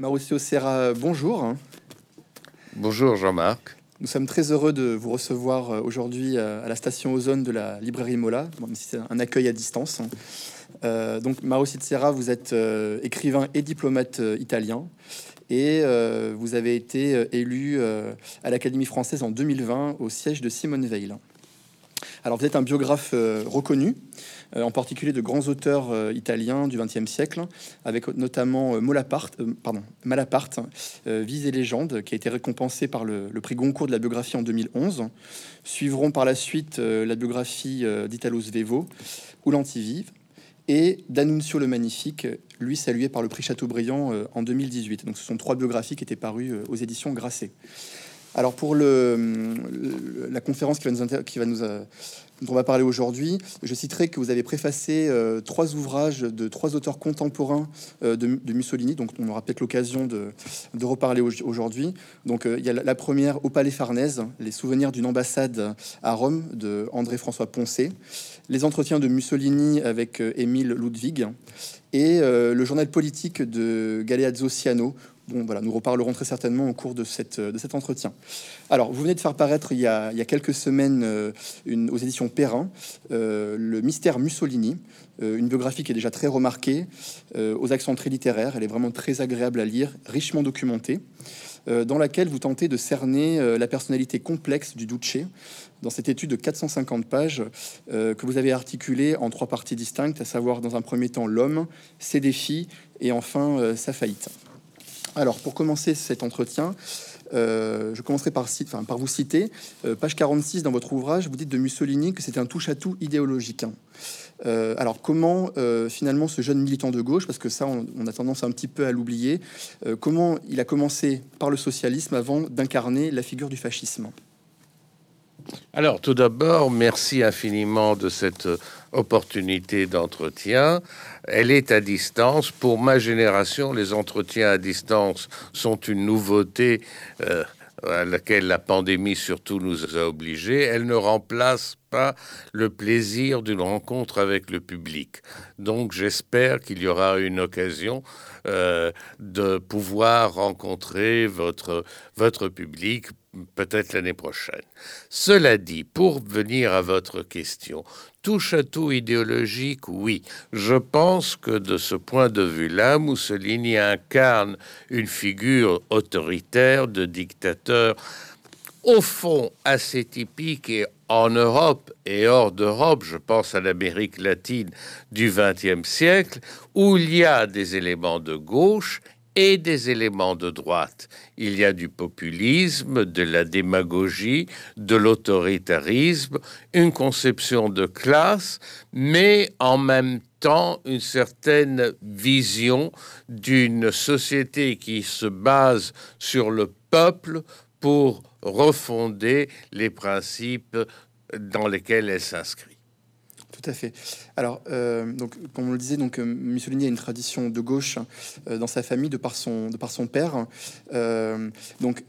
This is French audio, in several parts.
Mauricio Serra, bonjour. Bonjour Jean-Marc. Nous sommes très heureux de vous recevoir euh, aujourd'hui euh, à la station Ozone de la librairie Mola, même si c'est un accueil à distance. Euh, donc Mauricio Serra, vous êtes écrivain et diplomate italien et vous avez été élu à l'Académie française en 2020 au siège de Simone Veil. Alors vous êtes un biographe reconnu euh, en particulier de grands auteurs euh, italiens du XXe siècle, avec notamment euh, Malaparte, Vise et légende, qui a été récompensé par le, prix Goncourt de la biographie en 2011. Suivront par la suite la biographie d'Italo Svevo ou l'Antivive et d'Annunzio le Magnifique, lui salué par le prix Chateaubriand en 2018. Donc ce sont trois biographies qui étaient parues aux éditions Grasset. Alors pour la conférence qui va nous, nous dont on va parler aujourd'hui, je citerai que vous avez préfacé euh, trois ouvrages de trois auteurs contemporains euh, de, Mussolini, donc on aura peut-être l'occasion de, reparler aujourd'hui. Donc euh, il y a la, première au Palais Farnèse, les souvenirs d'une ambassade à Rome de André-François Poncé, les entretiens de Mussolini avec Émile Ludwig et le journal politique de Galeazzo Ciano, Nous reparlerons très certainement au cours de, cette, de cet entretien. Alors, vous venez de faire paraître il y a, quelques semaines euh, aux éditions Perrin euh, Le mystère Mussolini, euh, une biographie qui est déjà très remarquée, aux accents très littéraires. Elle est vraiment très agréable à lire, richement documentée, dans laquelle vous tentez de cerner la personnalité complexe du Duce dans cette étude de 450 pages que vous avez articulée en trois parties distinctes, à savoir dans un premier temps l'homme, ses défis et enfin sa faillite. Alors, pour commencer cet entretien, euh, je commencerai par, vous citer, euh, page 46 dans votre ouvrage, vous dites de Mussolini que c'était un touche-à-tout idéologique. Hein. Euh, alors comment finalement ce jeune militant de gauche, parce que ça on a tendance un petit peu à l'oublier, comment il a commencé par le socialisme avant d'incarner la figure du fascisme? Alors, tout d'abord, merci infiniment de cette opportunité d'entretien. Elle est à distance. Pour ma génération, les entretiens à distance sont une nouveauté euh, à laquelle la pandémie surtout nous a obligés. Elle ne remplace pas le plaisir d'une rencontre avec le public. Donc j'espère qu'il y aura une occasion euh, de pouvoir rencontrer votre, votre public peut-être l'année prochaine. Cela dit, pour venir à votre question, touche à tout idéologique, oui. Je pense que de ce point de vue-là, Mussolini incarne une figure autoritaire de dictateur au fond assez typique et en Europe et hors d'Europe, je pense à l'Amérique latine du XXe siècle, où il y a des éléments de gauche et des éléments de droite. Il y a du populisme, de la démagogie, de l'autoritarisme, une conception de classe, mais en même temps une certaine vision d'une société qui se base sur le peuple pour refonder les principes dans lesquels elle s'inscrit. Tout à fait. Alors, euh, donc, comme on le disait, donc, euh, Mussolini a une tradition de gauche euh, dans sa famille de par son, de par son père. donc,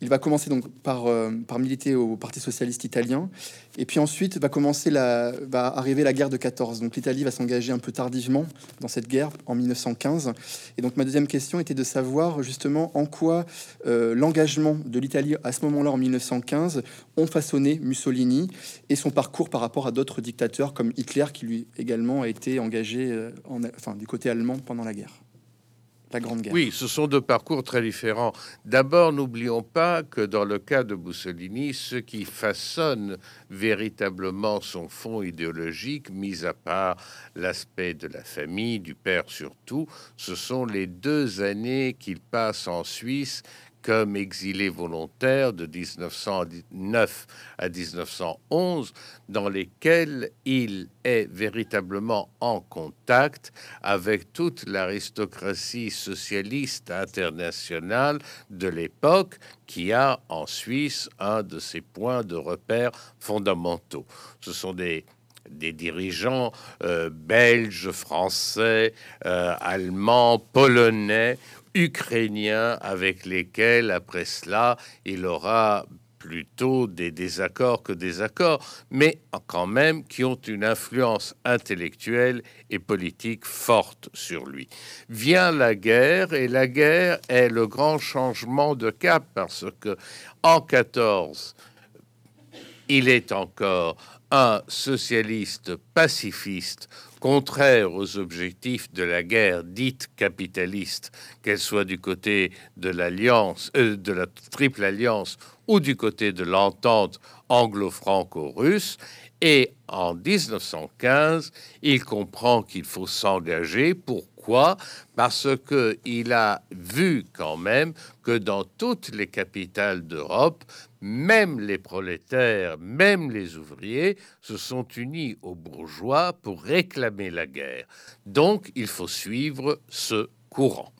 il va commencer donc par, euh, par militer au Parti socialiste italien, et puis ensuite va arriver la guerre de 14. Donc l'Italie va s'engager un peu tardivement dans cette guerre en 1915. Et donc ma deuxième question était de savoir justement en quoi euh, l'engagement de l'Italie à ce moment-là en 1915 ont façonné Mussolini et son parcours par rapport à d'autres dictateurs comme Hitler qui lui également a été engagé euh, du côté allemand pendant la guerre. Oui, ce sont deux parcours très différents. D'abord, n'oublions pas que dans le cas de Mussolini, ce qui façonne véritablement son fond idéologique, mis à part l'aspect de la famille, du père surtout, ce sont les deux années qu'il passe en Suisse comme exilé volontaire de 1909 à 1911, dans lesquels il est véritablement en contact avec toute l'aristocratie socialiste internationale de l'époque, qui a en Suisse un de ses points de repère fondamentaux. Ce sont des dirigeants euh, belges, français, euh, allemands, polonais ukrainiens avec lesquels, après cela, il aura plutôt des désaccords que des accords, mais quand même qui ont une influence intellectuelle et politique forte sur lui. Vient la guerre et la guerre est le grand changement de cap parce que en 14 il est encore un socialiste pacifiste contraire aux objectifs de la guerre dite capitaliste, qu'elle soit du côté de l'alliance, euh, de la triple alliance ou du côté de l'entente anglo-franco-russe. Et en 1915, il comprend qu'il faut s'engager. Pourquoi? Parce qu'il a vu quand même que dans toutes les capitales d'Europe, même les prolétaires, même les ouvriers se sont unis aux bourgeois pour réclamer la guerre. Donc il faut suivre ce courant.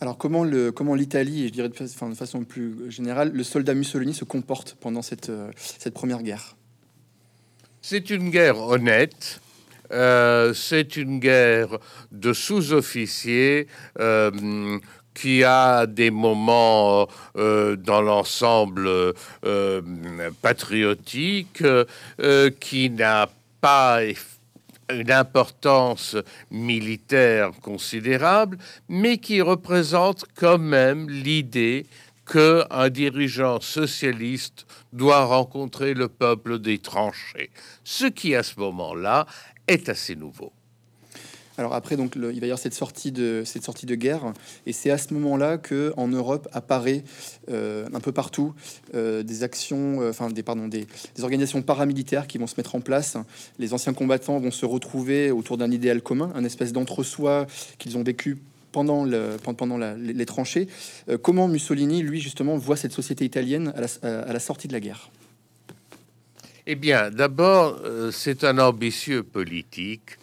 Alors comment le comment l'Italie et je dirais de, façon plus générale le soldat Mussolini se comporte pendant cette, euh, cette première guerre? C'est une guerre honnête. Euh, c'est une guerre de sous-officiers euh, qui a des moments euh, dans l'ensemble euh, patriotique, euh, qui n'a pas une importance militaire considérable, mais qui représente quand même l'idée qu'un dirigeant socialiste doit rencontrer le peuple des tranchées, ce qui à ce moment-là est assez nouveau. Alors après, donc, il va y avoir cette sortie de, cette sortie de guerre, et c'est à ce moment-là que en Europe apparaît euh, un peu partout euh, des actions, euh, enfin des, pardon, des, organisations paramilitaires qui vont se mettre en place. Les anciens combattants vont se retrouver autour d'un idéal commun, un espèce d'entre-soi qu'ils ont vécu pendant, le, pendant les, tranchées. comment Mussolini, lui, justement, voit cette société italienne à la, à la sortie de la guerre? Eh bien, d'abord, c'est un ambitieux politique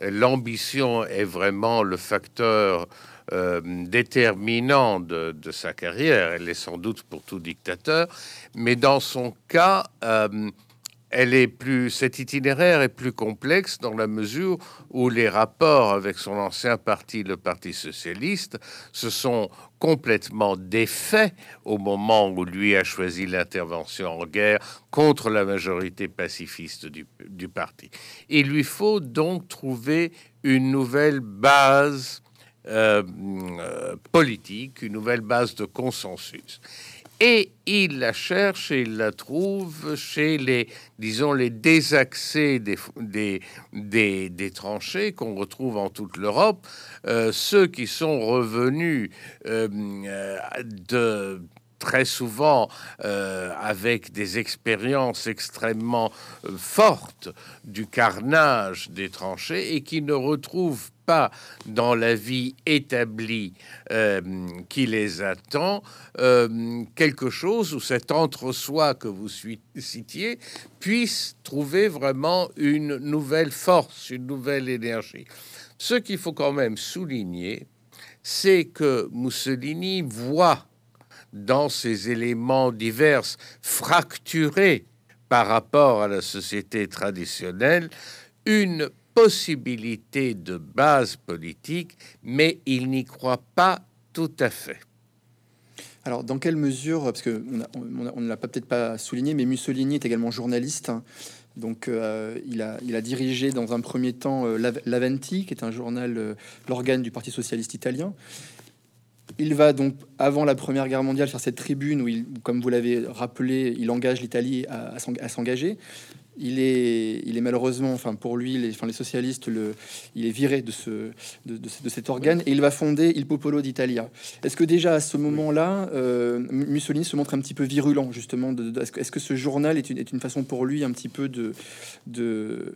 l'ambition est vraiment le facteur euh, déterminant de, sa carrière. Elle est sans doute pour tout dictateur, mais dans son cas, euh, elle est plus, cet itinéraire est plus complexe dans la mesure où les rapports avec son ancien parti, le Parti socialiste, se sont complètement défaits au moment où lui a choisi l'intervention en guerre contre la majorité pacifiste du, du parti. Il lui faut donc trouver une nouvelle base euh, euh, politique, une nouvelle base de consensus et il la cherche et il la trouve chez les, disons, les désaxés des, des, des, tranchées qu'on retrouve en toute l'Europe, euh, ceux qui sont revenus euh, euh, de très souvent avec des expériences extrêmement fortes du carnage des tranchées et qui ne retrouvent pas dans la vie établie euh, qui les attend euh, quelque chose où cet entre-soi que vous citiez puisse trouver vraiment une nouvelle force, une nouvelle énergie. Ce qu'il faut quand même souligner, c'est que Mussolini voit dans ces éléments divers fracturés par rapport à la société traditionnelle une possibilité de base politique, mais il n'y croit pas tout à fait. Alors, dans quelle mesure, parce que on, ne l'a peut-être pas souligné, mais Mussolini est également journaliste. Donc, euh, il, a, dirigé dans un premier temps euh, l'Aventi, qui est un journal, euh, l'organe du Parti socialiste italien. Il va donc, avant la Première Guerre mondiale, faire cette tribune où, il, comme vous l'avez rappelé, il engage l'Italie à, à s'engager il est, il est malheureusement, enfin pour lui, les, enfin les socialistes, le, il est viré de, ce, de, cet organe et il va fonder Il Popolo d'Italia. Est-ce que déjà à ce moment-là, euh, Mussolini se montre un petit peu virulent justement Est-ce que, ce journal est une, est une, façon pour lui un petit peu de, de,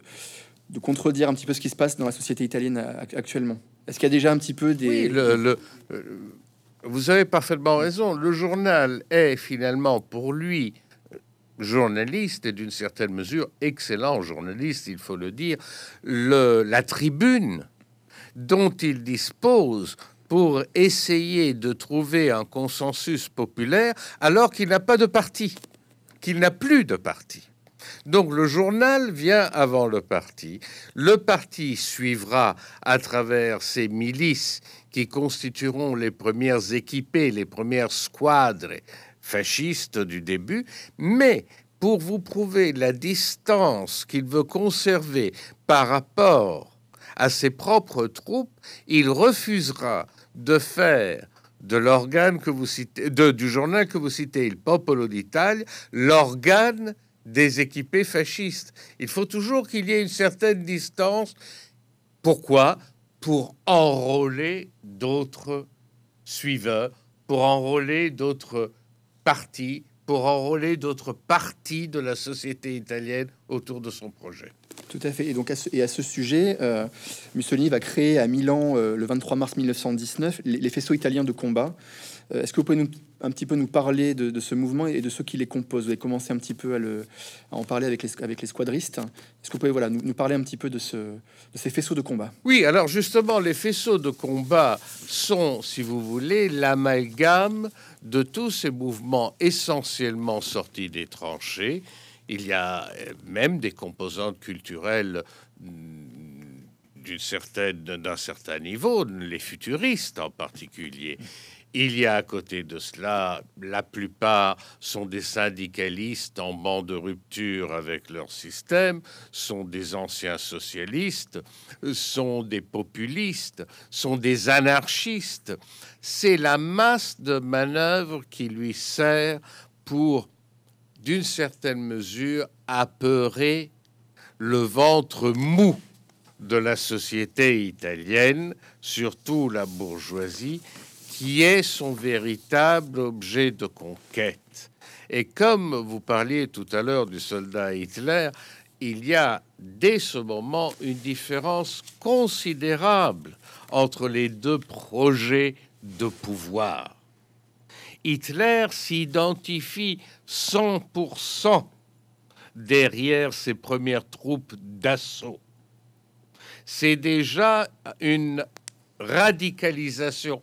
de contredire un petit peu ce qui se passe dans la société italienne actuellement Est-ce qu'il y a déjà un petit peu des... le, euh, vous avez parfaitement raison. Le journal est finalement pour lui journaliste et d'une certaine mesure excellent journaliste, il faut le dire, le, la tribune dont il dispose pour essayer de trouver un consensus populaire alors qu'il n'a pas de parti, qu'il n'a plus de parti. Donc le journal vient avant le parti. Le parti suivra à travers ses milices qui constitueront les premières équipées, les premières squadres fasciste du début, mais pour vous prouver la distance qu'il veut conserver par rapport à ses propres troupes, il refusera de faire de l'organe que vous citez, du journal que vous citez, il Popolo d'Italie, l'organe des équipés fascistes. Il faut toujours qu'il y ait une certaine distance. Pourquoi? Pour enrôler d'autres suiveurs, pour enrôler d'autres partis, pour enrôler d'autres parties de la société italienne autour de son projet. Tout à fait. Et donc à ce, et à ce sujet, euh, Mussolini va créer à Milan euh, le 23 mars 1919 les, faisceaux italiens de combat. Euh, est-ce que vous pouvez nous, un petit peu nous parler de, ce mouvement et de ceux qui les composent? Vous avez commencé un petit peu à, en parler avec les, avec squadristes. Est-ce que vous pouvez voilà, nous, parler un petit peu de, ce, de ces faisceaux de combat? Oui, alors justement, les faisceaux de combat sont, si vous voulez, l'amalgame de tous ces mouvements essentiellement sortis des tranchées. Il y a euh, même des composantes culturelles mm, d'un certain niveau, les futuristes en particulier. Il y a à côté de cela, la plupart sont des syndicalistes en banc de rupture avec leur système, sont des anciens socialistes, sont des populistes, sont des anarchistes. C'est la masse de manœuvres qui lui sert pour, d'une certaine mesure, apeurer le ventre mou de la société italienne, surtout la bourgeoisie, qui est son véritable objet de conquête. Et comme vous parliez tout à l'heure du soldat Hitler, il y a dès ce moment une différence considérable entre les deux projets de pouvoir. Hitler s'identifie 100% derrière ses premières troupes d'assaut. C'est déjà une radicalisation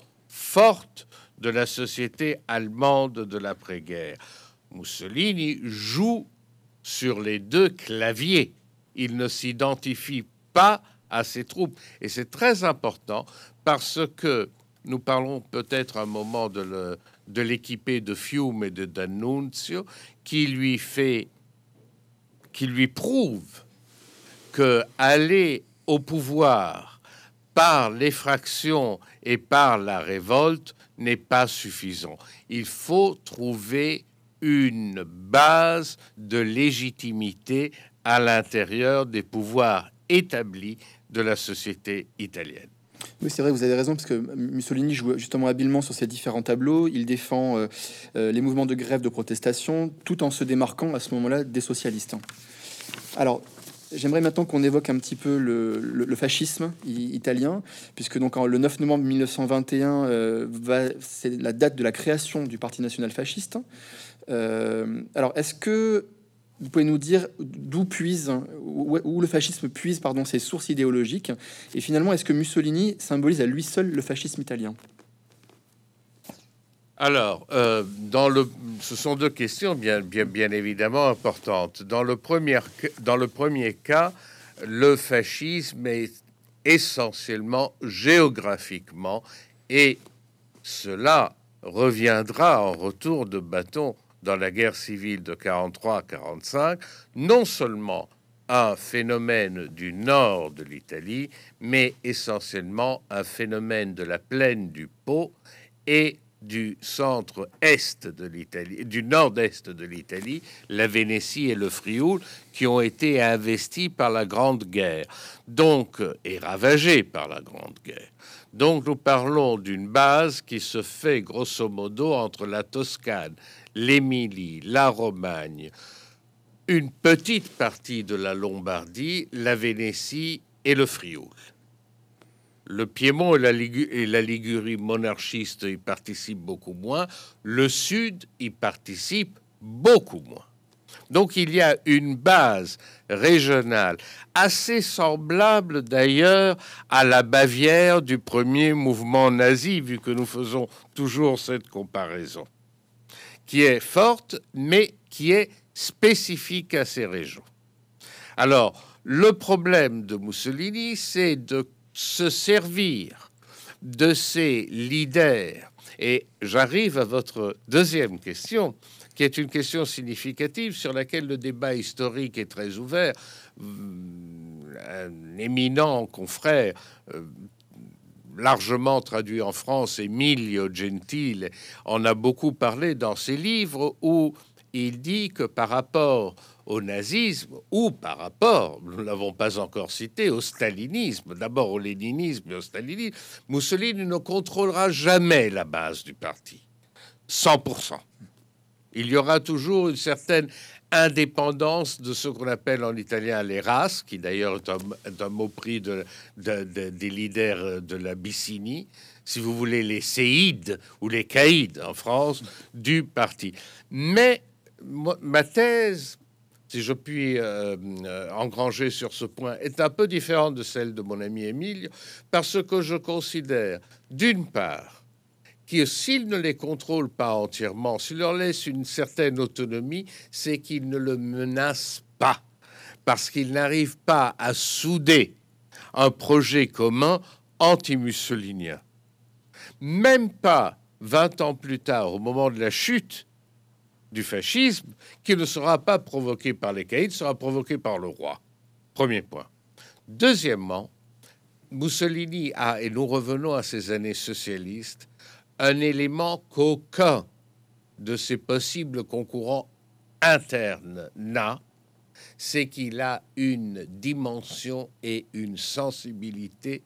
forte de la société allemande de l'après-guerre. Mussolini joue sur les deux claviers. Il ne s'identifie pas à ses troupes. Et c'est très important parce que nous parlons peut-être un moment de l'équipé de, Fiume et de D'Annunzio qui lui fait, qui lui prouve que aller au pouvoir par l'effraction et par la révolte n'est pas suffisant. Il faut trouver une base de légitimité à l'intérieur des pouvoirs établis de la société italienne. Oui, c'est vrai, vous avez raison, parce que Mussolini joue justement habilement sur ces différents tableaux. Il défend euh, euh, les mouvements de grève, de protestation, tout en se démarquant à ce moment-là des socialistes. Alors, J'aimerais maintenant qu'on évoque un petit peu le, fascisme italien, puisque donc le 9 novembre 1921, euh, c'est la date de la création du Parti national fasciste. Euh, alors, est-ce que vous pouvez nous dire d'où puise, où, le fascisme puise, pardon, ses sources idéologiques, et finalement, est-ce que Mussolini symbolise à lui seul le fascisme italien? Alors, euh, dans le, ce sont deux questions bien, évidemment importantes. Dans le, premier, dans le premier cas, le fascisme est essentiellement géographiquement et cela reviendra en retour de bâton dans la guerre civile de 43-45, non seulement un phénomène du nord de l'Italie, mais essentiellement un phénomène de la plaine du Pô et du centre-est de l'Italie, du nord-est de l'Italie, la Vénétie et le Frioul, qui ont été investis par la Grande Guerre, donc et ravagés par la Grande Guerre. Donc nous parlons d'une base qui se fait grosso modo entre la Toscane, l'Émilie, la Romagne, une petite partie de la Lombardie, la Vénétie et le Frioul. Le Piémont et la, Ligurie monarchiste y participent beaucoup moins. Le Sud y participe beaucoup moins. Donc il y a une base régionale assez semblable d'ailleurs à la Bavière du premier mouvement nazi, vu que nous faisons toujours cette comparaison, qui est forte, mais qui est spécifique à ces régions. Alors, le problème de Mussolini, c'est de se servir de ces leaders Et j'arrive à votre deuxième question, qui est une question significative sur laquelle le débat historique est très ouvert. Un éminent confrère, euh, largement traduit en France, Emilio Gentile, en a beaucoup parlé dans ses livres où il dit que par rapport au nazisme ou par rapport, nous l'avons pas encore cité, au stalinisme, d'abord au léninisme et au stalinisme, Mussolini ne contrôlera jamais la base du parti. 100%. Il y aura toujours une certaine indépendance de ce qu'on appelle en italien les races, qui d'ailleurs est, un, mot pris de, des leaders de la Bicini, si vous voulez, les séides ou les caïds en France, du parti. Mais ma thèse, si je puis euh, euh, engranger sur ce point, est un peu différente de celle de mon ami Émile, parce que je considère, d'une part, que s'il ne les contrôle pas entièrement, s'il leur laisse une certaine autonomie, c'est qu'il ne le menace pas, parce qu'il n'arrive pas à souder un projet commun anti-mussolinien. Même pas 20 ans plus tard, au moment de la chute du fascisme qui ne sera pas provoqué par les caïds, sera provoqué par le roi. Premier point. Deuxièmement, Mussolini a, et nous revenons à ces années socialistes, un élément qu'aucun de ses possibles concurrents internes n'a, c'est qu'il a une dimension et une sensibilité,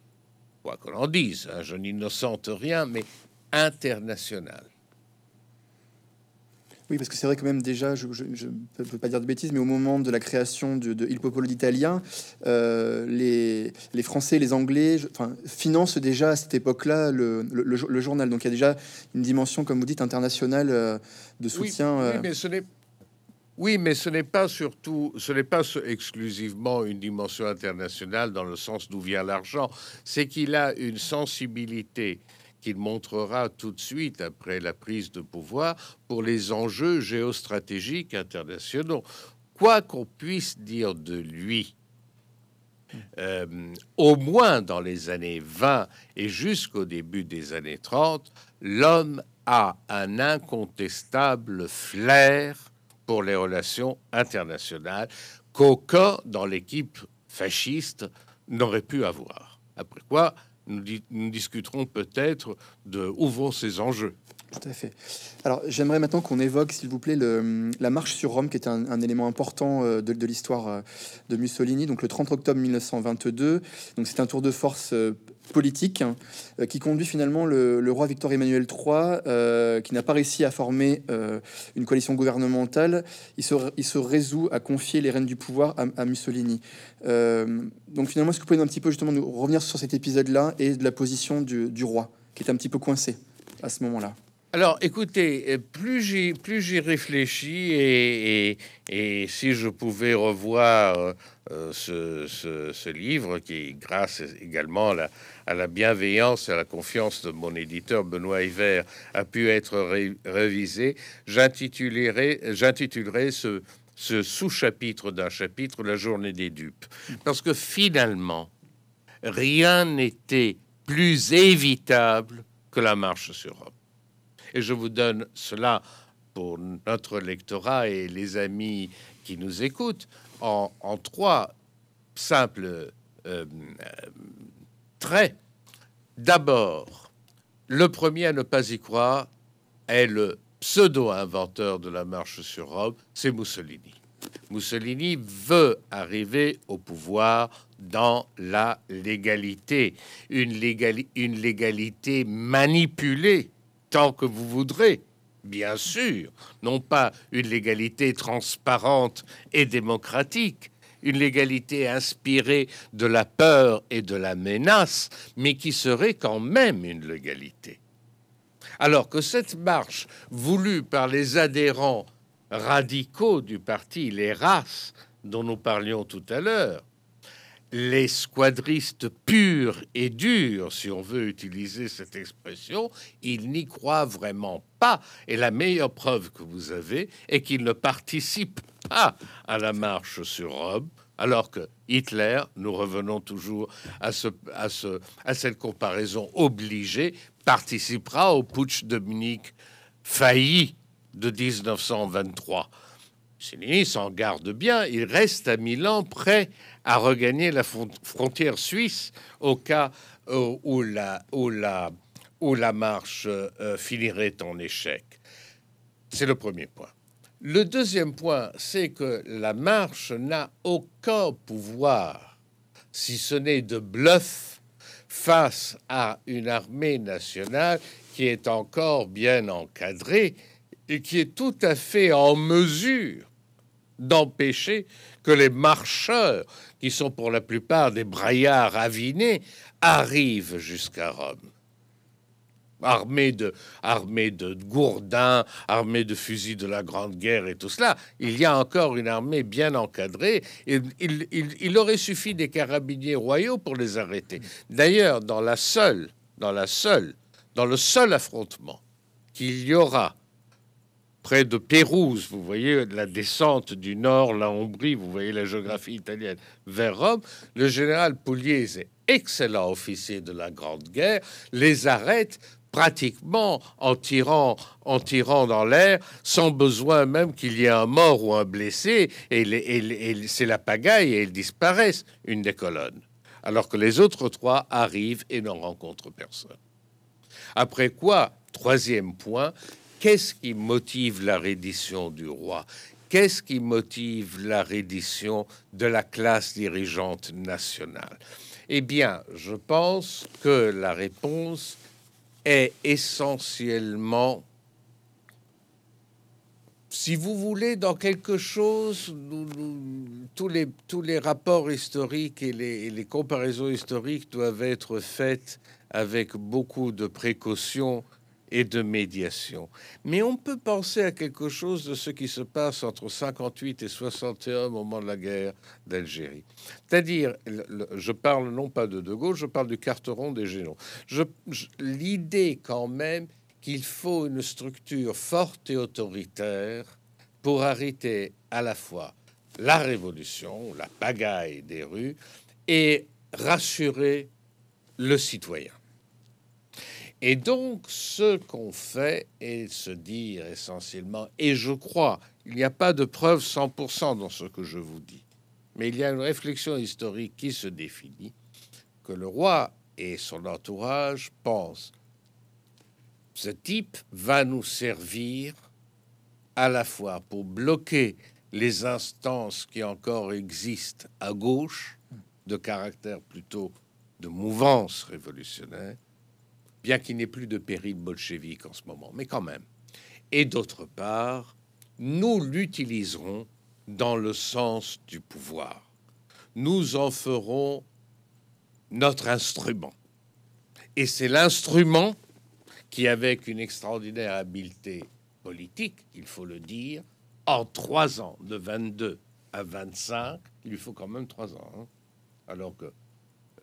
quoi qu'on en dise, hein, je n'innocente rien, mais internationale. Oui, parce que c'est vrai que même déjà, je ne peux pas dire de bêtises, mais au moment de la création de, de Il Popolo d'Italien, euh, les, les, Français, les Anglais enfin, financent déjà à cette époque-là le, le, journal. Donc il y a déjà une dimension, comme vous dites, internationale euh, de soutien. Oui, oui, euh. mais ce n'est oui, mais ce n'est pas surtout, ce n'est pas exclusivement une dimension internationale dans le sens d'où vient l'argent, c'est qu'il a une sensibilité qu'il montrera tout de suite après la prise de pouvoir pour les enjeux géostratégiques internationaux. Quoi qu'on puisse dire de lui, euh, au moins dans les années 20 et jusqu'au début des années 30, l'homme a un incontestable flair pour les relations internationales qu'aucun dans l'équipe fasciste n'aurait pu avoir. Après quoi, nous, discuterons peut-être de où vont ces enjeux. Tout à fait. Alors, j'aimerais maintenant qu'on évoque, s'il vous plaît, la marche sur Rome, qui est un, élément important euh, de, l'histoire euh, de Mussolini. Donc, le 30 octobre 1922. Donc, c'est un tour de force euh, politique hein, qui conduit finalement le, roi Victor Emmanuel III, qui n'a pas réussi à former une coalition gouvernementale. Il se, résout à confier les rênes du pouvoir à, Mussolini. donc, finalement, est-ce que vous pouvez un petit peu justement nous revenir sur cet épisode-là et de la position du roi, qui est un petit peu coincé à ce moment-là? Alors, écoutez, euh, plus j'y, plus réfléchis et, et, si je pouvais revoir euh, euh, ce, ce, livre, qui, grâce également à la, bienveillance et à la confiance de mon éditeur Benoît Hiver, a pu être révisé, j'intitulerai, j'intitulerai ce, ce sous-chapitre d'un chapitre La journée des dupes. Parce que finalement, rien n'était plus évitable que la marche sur Rome. Et je vous donne cela pour notre lectorat et les amis qui nous écoutent en, trois simples euh, euh, traits. D'abord, le premier à ne pas y croire est le pseudo-inventeur de la marche sur Rome, c'est Mussolini. Mussolini veut arriver au pouvoir dans la légalité, une, une légalité manipulée tant que vous voudrez, bien sûr, non pas une légalité transparente et démocratique, une légalité inspirée de la peur et de la menace, mais qui serait quand même une légalité. Alors que cette marche, voulue par les adhérents radicaux du parti, les races dont nous parlions tout à l'heure, les squadristes purs et durs, si on veut utiliser cette expression, ils n'y croient vraiment pas. Et la meilleure preuve que vous avez est qu'ils ne participent pas à la marche sur Rome, Alors que Hitler, nous revenons toujours à, à cette comparaison obligée, participera au putsch de Munich failli de 1923. Mussolini s'en garde bien, il reste à Milan prêt à regagner la frontière suisse au cas euh, où, la, où, la, où la marche euh, finirait en échec. C'est le premier point. Le deuxième point, c'est que la marche n'a aucun pouvoir, si ce n'est de bluff, face à une armée nationale qui est encore bien encadrée et qui est tout à fait en mesure d'empêcher que les marcheurs, qui sont pour la plupart des braillards avinés, arrivent jusqu'à Rome armée de, armée de gourdins, armée de fusils de la Grande Guerre et tout cela. Il y a encore une armée bien encadrée. Il, il, il, aurait suffi des carabiniers royaux pour les arrêter. D'ailleurs, dans la seule, dans la seule, dans le seul affrontement qu'il y aura près de Pérouse, vous voyez la descente du nord, la Hombrie, vous voyez la géographie italienne, vers Rome, le général Pugliese, excellent officier de la Grande Guerre, les arrête pratiquement en tirant, en tirant dans l'air, sans besoin même qu'il y ait un mort ou un blessé, et, c'est la pagaille et ils disparaissent, une des colonnes. Alors que les autres trois arrivent et ne rencontrent personne. Après quoi, troisième point, qu'est-ce qui motive la reddition du roi? Qu'est-ce qui motive la reddition de la classe dirigeante nationale? Eh bien, je pense que la réponse est essentiellement, si vous voulez, dans quelque chose, tous, les, rapports historiques et les, les comparaisons historiques doivent être faites avec beaucoup de précautions et de médiation. Mais on peut penser à quelque chose de ce qui se passe entre 58 et 61 au moment de la guerre d'Algérie. C'est-à-dire, je parle non pas de De Gaulle, je parle du carteron des Génons. L'idée quand même qu'il faut une structure forte et autoritaire pour arrêter à la fois la révolution, la pagaille des rues, et rassurer le citoyen. Et donc, ce qu'on fait est se dire essentiellement, et je crois, il n'y a pas de preuve 100% dans ce que je vous dis, mais il y a une réflexion historique qui se définit, que le roi et son entourage pensent, ce type va nous servir à la fois pour bloquer les instances qui encore existent à gauche, de caractère plutôt de mouvance révolutionnaire, bien qu'il n'y ait plus de péril bolchevique en ce moment, mais quand même. Et d'autre part, nous l'utiliserons dans le sens du pouvoir. Nous en ferons notre instrument. Et c'est l'instrument qui, avec une extraordinaire habileté politique, il faut le dire, en trois ans, de 22 à 25, il lui faut quand même trois ans. Hein. alors que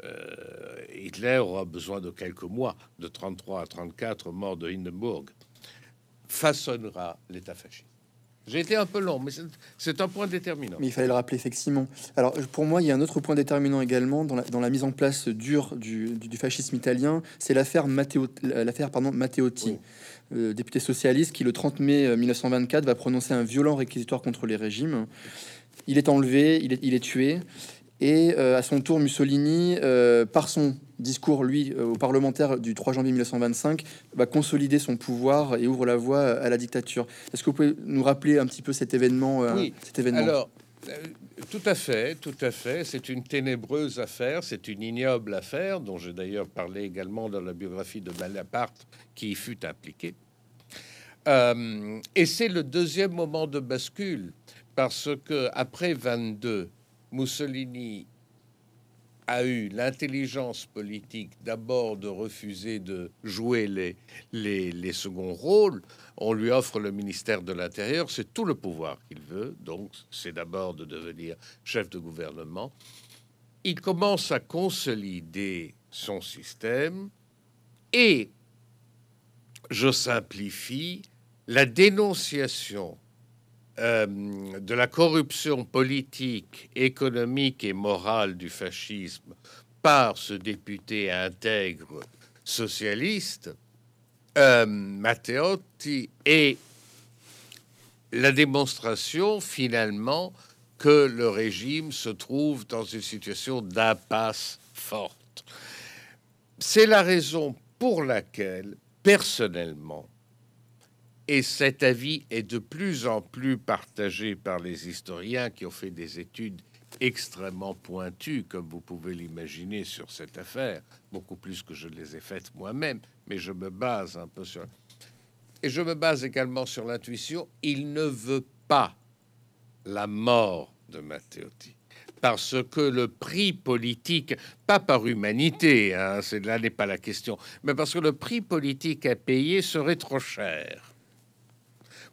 euh, Hitler aura besoin de quelques mois, de 33 à 34, mort de Hindenburg, façonnera l'État fasciste. J'ai été un peu long, mais c'est un point déterminant. Mais il fallait le rappeler, effectivement. Alors, pour moi, il y a un autre point déterminant également dans la, dans la mise en place dure du, du, fascisme italien, c'est l'affaire l'affaire pardon, Matteotti, euh, député socialiste, qui le 30 mai 1924 va prononcer un violent réquisitoire contre les régimes. Il est enlevé, il est, il est tué. Et euh, à son tour, Mussolini, euh, par son discours, lui, euh, aux parlementaires du 3 janvier 1925, va consolider son pouvoir et ouvre la voie à la dictature. Est-ce que vous pouvez nous rappeler un petit peu cet événement Oui, cet événement? Alors, tout à fait, tout à fait. C'est une ténébreuse affaire, c'est une ignoble affaire, dont j'ai d'ailleurs parlé également dans la biographie de Bonaparte, qui y fut impliqué. et c'est le deuxième moment de bascule, parce que après 22, Mussolini a eu l'intelligence politique d'abord de refuser de jouer les, les, seconds rôles. On lui offre le ministère de l'Intérieur, c'est tout le pouvoir qu'il veut, donc c'est d'abord de devenir chef de gouvernement. Il commence à consolider son système et, je simplifie, la dénonciation euh, de la corruption politique, économique et morale du fascisme par ce député intègre socialiste, euh, Matteotti, est la démonstration finalement que le régime se trouve dans une situation d'impasse forte. C'est la raison pour laquelle, personnellement, et cet avis est de plus en plus partagé par les historiens qui ont fait des études extrêmement pointues, comme vous pouvez l'imaginer, sur cette affaire, beaucoup plus que je les ai faites moi-même, mais je me base un peu sur... Et je me base également sur l'intuition, il ne veut pas la mort de Matteotti. Parce que le prix politique, pas par humanité, hein, là n'est pas la question, mais parce que le prix politique à payer serait trop cher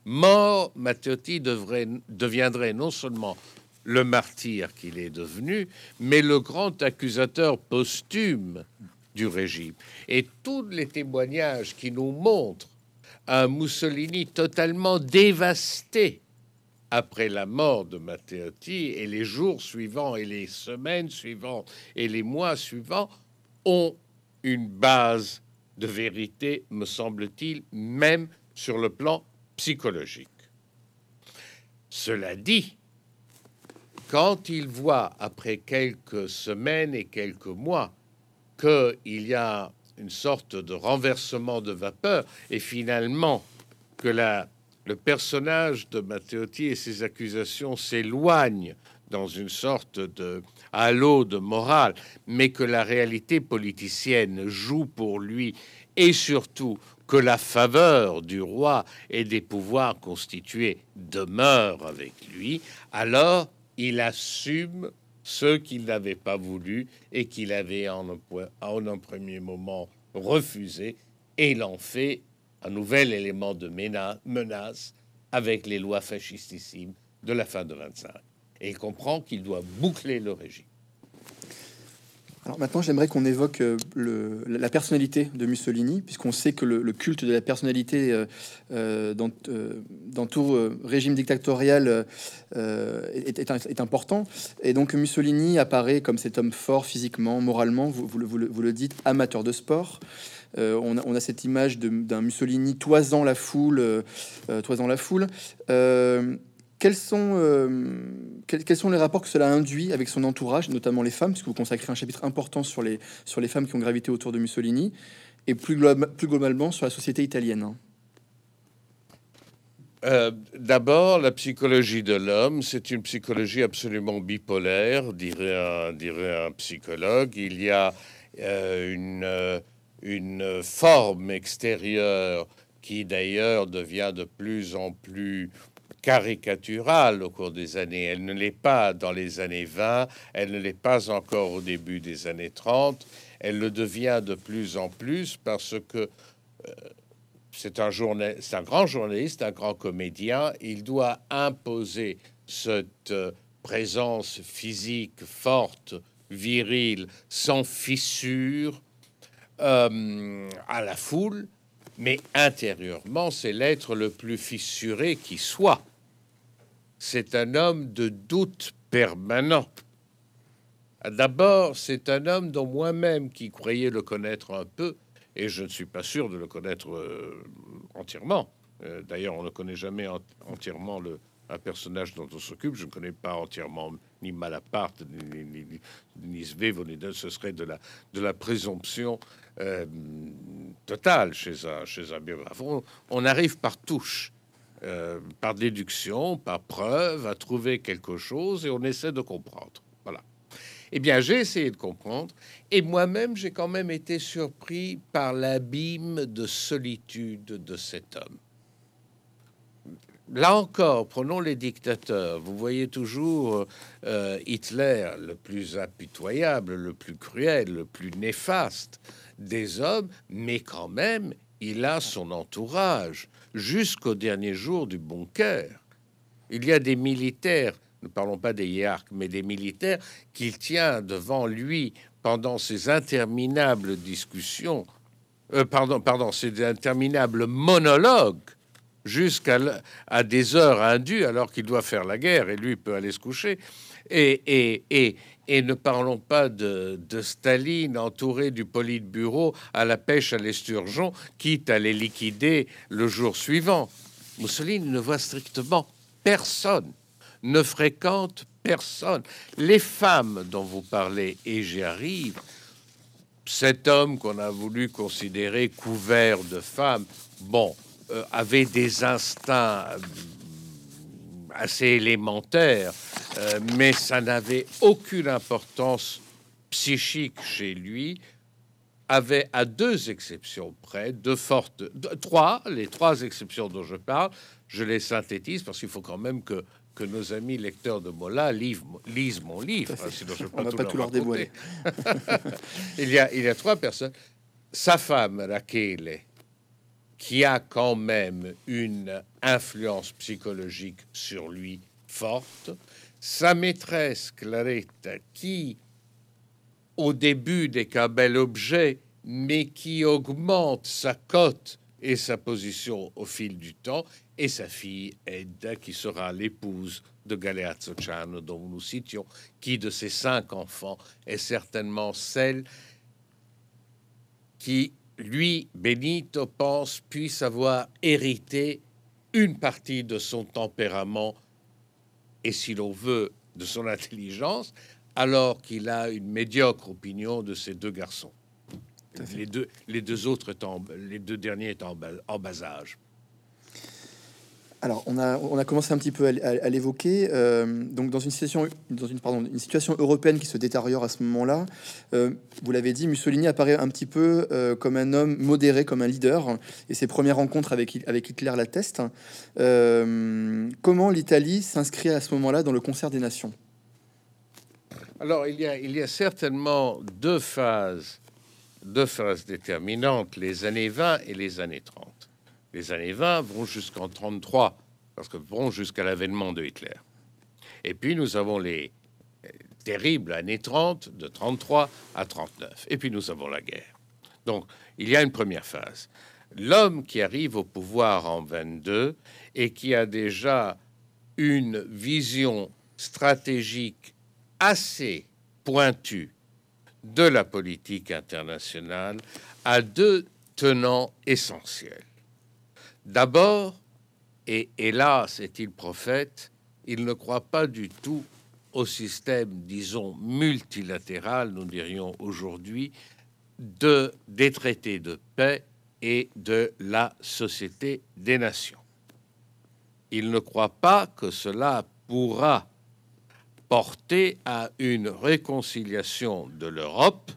mort, Matteotti deviendrait non seulement le martyr qu'il est devenu, mais le grand accusateur posthume du régime. Et tous les témoignages qui nous montrent un Mussolini totalement dévasté après la mort de Matteotti et les jours suivants et les semaines suivantes et les mois suivants ont une base de vérité, me semble-t-il, même sur le plan psychologique. Cela dit, quand il voit, après quelques semaines et quelques mois, qu'il y a une sorte de renversement de vapeur et finalement que la, le personnage de Matteotti et ses accusations s'éloignent dans une sorte de halo de morale, mais que la réalité politicienne joue pour lui et surtout que la faveur du roi et des pouvoirs constitués demeure avec lui, alors il assume ce qu'il n'avait pas voulu et qu'il avait en un, premier moment refusé, et il en fait un nouvel élément de menace avec les lois fascistissimes de la fin de 25. Et il comprend qu'il doit boucler le régime. Alors maintenant, j'aimerais qu'on évoque euh, la personnalité de Mussolini, puisqu'on sait que le, culte de la personnalité euh, euh, dans, tout régime dictatorial est, important. Et donc Mussolini apparaît comme cet homme fort physiquement, moralement, vous, le, dites, amateur de sport. On a, on, a, cette image d'un Mussolini toisant la foule, toisant la foule. Quels sont, euh, quels, sont les rapports que cela induit avec son entourage, notamment les femmes, puisque vous consacrez un chapitre important sur les, sur les femmes qui ont gravité autour de Mussolini, et plus, globalement sur la société italienne euh, D'abord, la psychologie de l'homme, c'est une psychologie absolument bipolaire, dirait un, dirait un psychologue. Il y a euh, une, une forme extérieure qui d'ailleurs devient de plus en plus caricaturale au cours des années. Elle ne l'est pas dans les années 20, elle ne l'est pas encore au début des années 30, elle le devient de plus en plus parce que euh, c'est un, un grand journaliste, un grand comédien, il doit imposer cette euh, présence physique forte, virile, sans fissure euh, à la foule, mais intérieurement, c'est l'être le plus fissuré qui soit c'est un homme de doute permanent. D'abord, c'est un homme dont moi-même, qui croyais le connaître un peu, et je ne suis pas sûr de le connaître euh, entièrement. Euh, d'ailleurs, on ne connaît jamais entièrement un personnage dont on s'occupe. Je ne connais pas entièrement ni Malaparte, ni, ni, ni, ni ce serait de la, de la présomption euh, totale chez un, chez un biographe. on arrive par touche. Euh, par déduction, par preuve, à trouver quelque chose et on essaie de comprendre. Voilà. Eh bien, j'ai essayé de comprendre et moi-même, j'ai quand même été surpris par l'abîme de solitude de cet homme. Là encore, prenons les dictateurs. Vous voyez toujours euh, Hitler, le plus impitoyable, le plus cruel, le plus néfaste des hommes, mais quand même, il a son entourage jusqu'au dernier jour du bon cœur. Il y a des militaires, ne parlons pas des hiérarques, mais des militaires qu'il tient devant lui pendant ces interminables discussions, euh, pardon, pardon, ces interminables monologues jusqu'à à des heures indues alors qu'il doit faire la guerre et lui peut aller se coucher. Et, et, et, et ne parlons pas de, Staline entouré du Politburo à la pêche à l'esturgeon, quitte à les liquider le jour suivant. Mussolini ne voit strictement personne, ne fréquente personne. Les femmes dont vous parlez, et j'y arrive, cet homme qu'on a voulu considérer couvert de femmes, bon, euh, avait des instincts assez élémentaires, euh, mais ça n'avait aucune importance psychique chez lui, avait à deux exceptions près, de fortes, trois, les trois exceptions dont je parle, je les synthétise parce qu'il faut quand même que que nos amis lecteurs de Mola lisent, lisent mon livre. sinon je peux pas, tout, leur dévoiler. il, y a, il y a trois personnes. Sa femme, Raquel, qui a quand même une influence psychologique sur lui forte. Sa maîtresse, Claretta, qui, au début, n'est qu'un bel objet, mais qui augmente sa cote et sa position au fil du temps, et sa fille Edda, qui sera l'épouse de Galeazzo Ciano, dont nous citions, qui de ses cinq enfants est certainement celle qui, lui, Benito, pense puisse avoir hérité une partie de son tempérament et, si l'on veut, de son intelligence, alors qu'il a une médiocre opinion de ces deux garçons. Les deux, les deux autres étant, les deux derniers étant en bas âge. Alors, on a, commencé un petit peu à, l'évoquer. Euh, donc, dans une situation, dans situation européenne qui se détériore à ce moment-là, euh, vous l'avez dit, Mussolini apparaît un petit peu euh, comme un homme modéré, comme un leader, et ses premières rencontres avec, avec Hitler l'attestent. comment l'Italie s'inscrit à ce moment-là dans le concert des nations? Alors, il y, a, il y a certainement deux phases, deux phases déterminantes, les années 20 et les années 30 les années 20 vont jusqu'en 33, parce que vont jusqu'à l'avènement de Hitler. Et puis nous avons les euh, terribles années 30, de 33 à 39. Et puis nous avons la guerre. Donc il y a une première phase. L'homme qui arrive au pouvoir en 22 et qui a déjà une vision stratégique assez pointue de la politique internationale a deux tenants essentiels. D'abord, et hélas est-il prophète, il ne croit pas du tout au système, disons, multilatéral, nous dirions aujourd'hui, de, des traités de paix et de la Société des Nations. Il ne croit pas que cela pourra porter à une réconciliation de l'Europe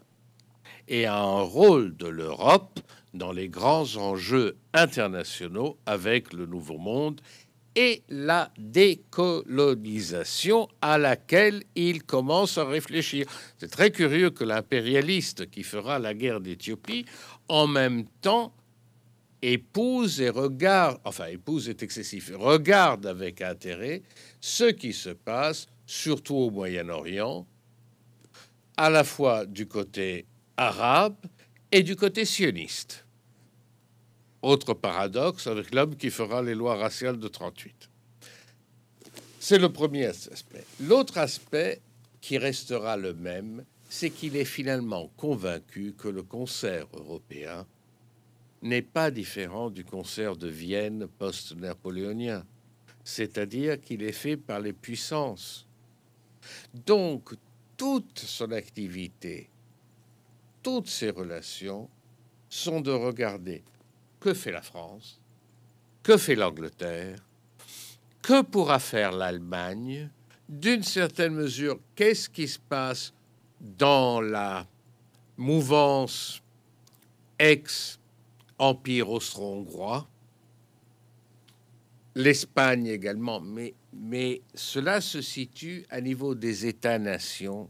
et à un rôle de l'Europe dans les grands enjeux internationaux avec le Nouveau Monde et la décolonisation à laquelle il commence à réfléchir. C'est très curieux que l'impérialiste qui fera la guerre d'Éthiopie, en même temps, épouse et regarde, enfin épouse est excessif, regarde avec intérêt ce qui se passe, surtout au Moyen-Orient, à la fois du côté arabe et du côté sioniste. Autre paradoxe avec l'homme qui fera les lois raciales de 38. C'est le premier aspect. L'autre aspect qui restera le même, c'est qu'il est finalement convaincu que le concert européen n'est pas différent du concert de Vienne post-napoléonien, c'est-à-dire qu'il est fait par les puissances. Donc, toute son activité toutes ces relations sont de regarder que fait la France, que fait l'Angleterre, que pourra faire l'Allemagne, d'une certaine mesure, qu'est-ce qui se passe dans la mouvance ex-empire austro-hongrois, l'Espagne également, mais, mais cela se situe à niveau des États-nations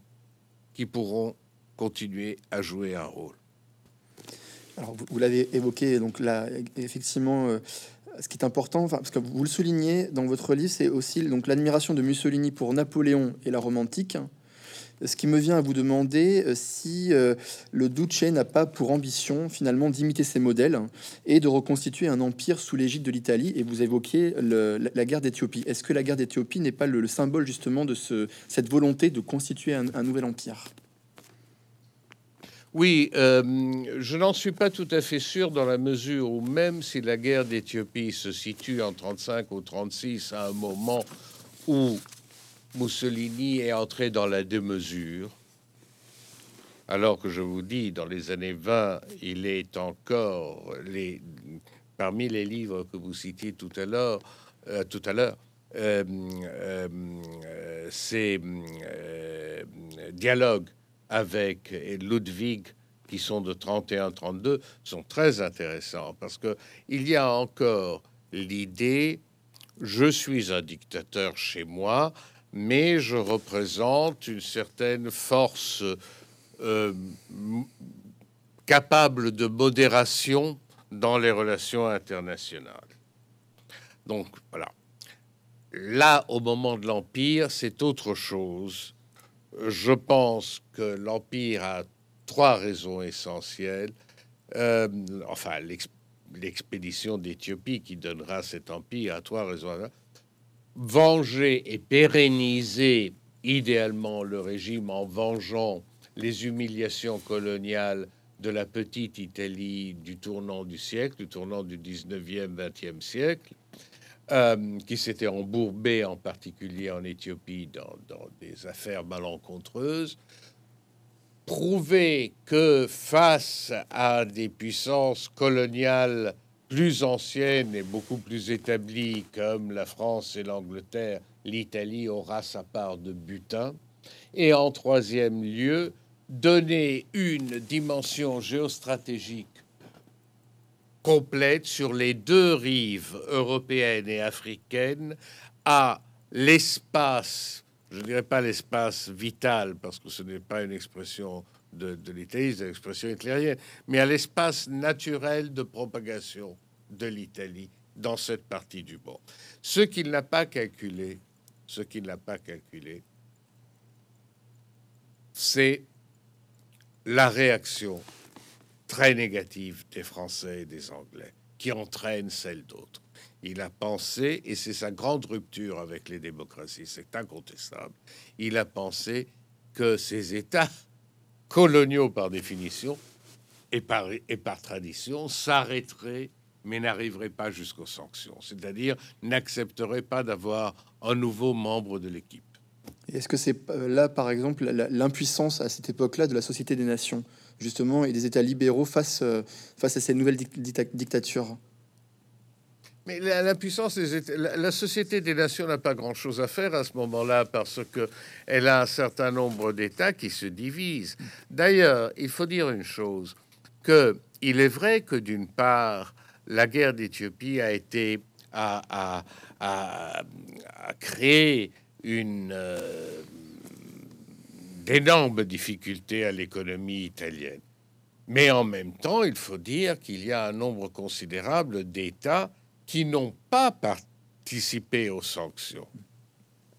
qui pourront continuer à jouer un rôle. Vous, l'avez évoqué, donc là, effectivement, euh, ce qui est important, parce que vous le soulignez dans votre livre, c'est aussi l'admiration de Mussolini pour Napoléon et la Rome antique, Ce qui me vient à vous demander euh, si euh, le Duce n'a pas pour ambition finalement d'imiter ces modèles et de reconstituer un empire sous l'égide de l'Italie. Et vous évoquez la, guerre d'Éthiopie. Est-ce que la guerre d'Éthiopie n'est pas le, symbole justement de ce, cette volonté de constituer un, nouvel empire? Oui, euh, je n'en suis pas tout à fait sûr dans la mesure où même si la guerre d'Éthiopie se situe en 35 ou 36 à un moment où Mussolini est entré dans la démesure, alors que je vous dis, dans les années 20, il est encore les, parmi les livres que vous citiez tout à l'heure, euh, tout à l'heure, euh, euh, ces dialogues avec Ludwig qui sont de 31-32 sont très intéressants parce que il y a encore l'idée je suis un dictateur chez moi, mais je représente une certaine force euh, capable de modération dans les relations internationales. Donc voilà. Là, au moment de l'Empire, c'est autre chose. Je pense que l'Empire a trois raisons essentielles. Euh, enfin, l'expédition d'Éthiopie qui donnera cet empire a trois raisons venger et pérenniser idéalement le régime en vengeant les humiliations coloniales de la petite Italie du tournant du siècle, du tournant du 19e, 20e siècle, euh, qui s'était embourbé en particulier en Éthiopie dans, dans, des affaires malencontreuses, prouver que face à des puissances coloniales plus anciennes et beaucoup plus établies comme la France et l'Angleterre, l'Italie aura sa part de butin. Et en troisième lieu, donner une dimension géostratégique complète sur les deux rives européennes et africaines à l'espace, je ne dirais pas l'espace vital, parce que ce n'est pas une expression de, l'Italie, c'est l'expression hitlérienne, mais à l'espace naturel de propagation de l'Italie dans cette partie du monde. Ce qu'il n'a pas calculé, ce qu'il n'a pas calculé, c'est la réaction très négative des Français et des Anglais qui entraîne celle d'autres. Il a pensé, et c'est sa grande rupture avec les démocraties, c'est incontestable, il a pensé que ces États coloniaux par définition et par, et par tradition s'arrêteraient mais n'arriveraient pas jusqu'aux sanctions, c'est-à-dire n'accepteraient pas d'avoir un nouveau membre de l'équipe. Est-ce que c'est euh, là, par exemple, l'impuissance à cette époque-là de la Société des Nations, justement, et des États libéraux face, euh, face à ces nouvelles dictatures mais la, puissance des la, Société des Nations n'a pas grand-chose à faire à ce moment-là parce que elle a un certain nombre d'États qui se divisent. D'ailleurs, il faut dire une chose que il est vrai que d'une part, la guerre d'Éthiopie a été à, créer une euh, d'énormes difficultés à l'économie italienne. Mais en même temps, il faut dire qu'il y a un nombre considérable d'États qui n'ont pas participé aux sanctions,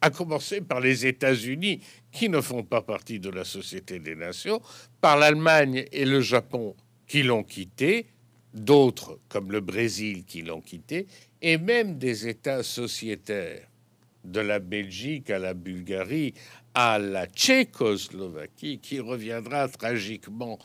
à commencer par les États-Unis, qui ne font pas partie de la Société des Nations, par l'Allemagne et le Japon, qui l'ont quitté, d'autres comme le Brésil qui l'ont quitté, et même des États sociétaires, de la Belgique à la Bulgarie, à la Tchécoslovaquie, qui reviendra tragiquement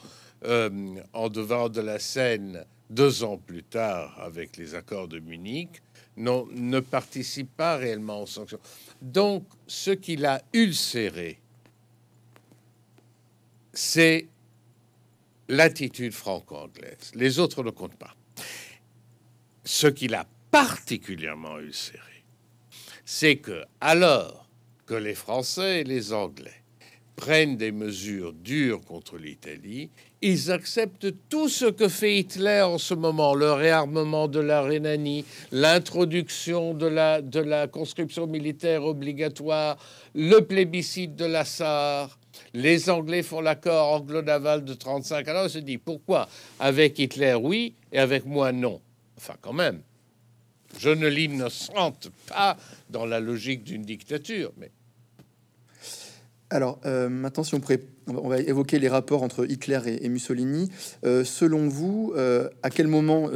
euh, en devant de la scène deux ans plus tard avec les accords de Munich, non, ne participe pas réellement aux sanctions. Donc, ce qu'il a ulcéré, c'est l'attitude franco-anglaise. Les autres ne comptent pas. Ce qu'il a particulièrement ulcéré, c'est que alors que les Français et les Anglais prennent des mesures dures contre l'Italie, ils acceptent tout ce que fait Hitler en ce moment, le réarmement de la Rhénanie, l'introduction de la, de la conscription militaire obligatoire, le plébiscite de la Sarre. Les Anglais font l'accord anglo-naval de 35. Alors on se dit pourquoi? Avec Hitler, oui, et avec moi, non. Enfin, quand même. Je ne l'innocente pas dans la logique d'une dictature, mais Alors euh, maintenant, si on pourrait, on va évoquer les rapports entre Hitler et, Mussolini. Euh, selon vous, euh, à quel moment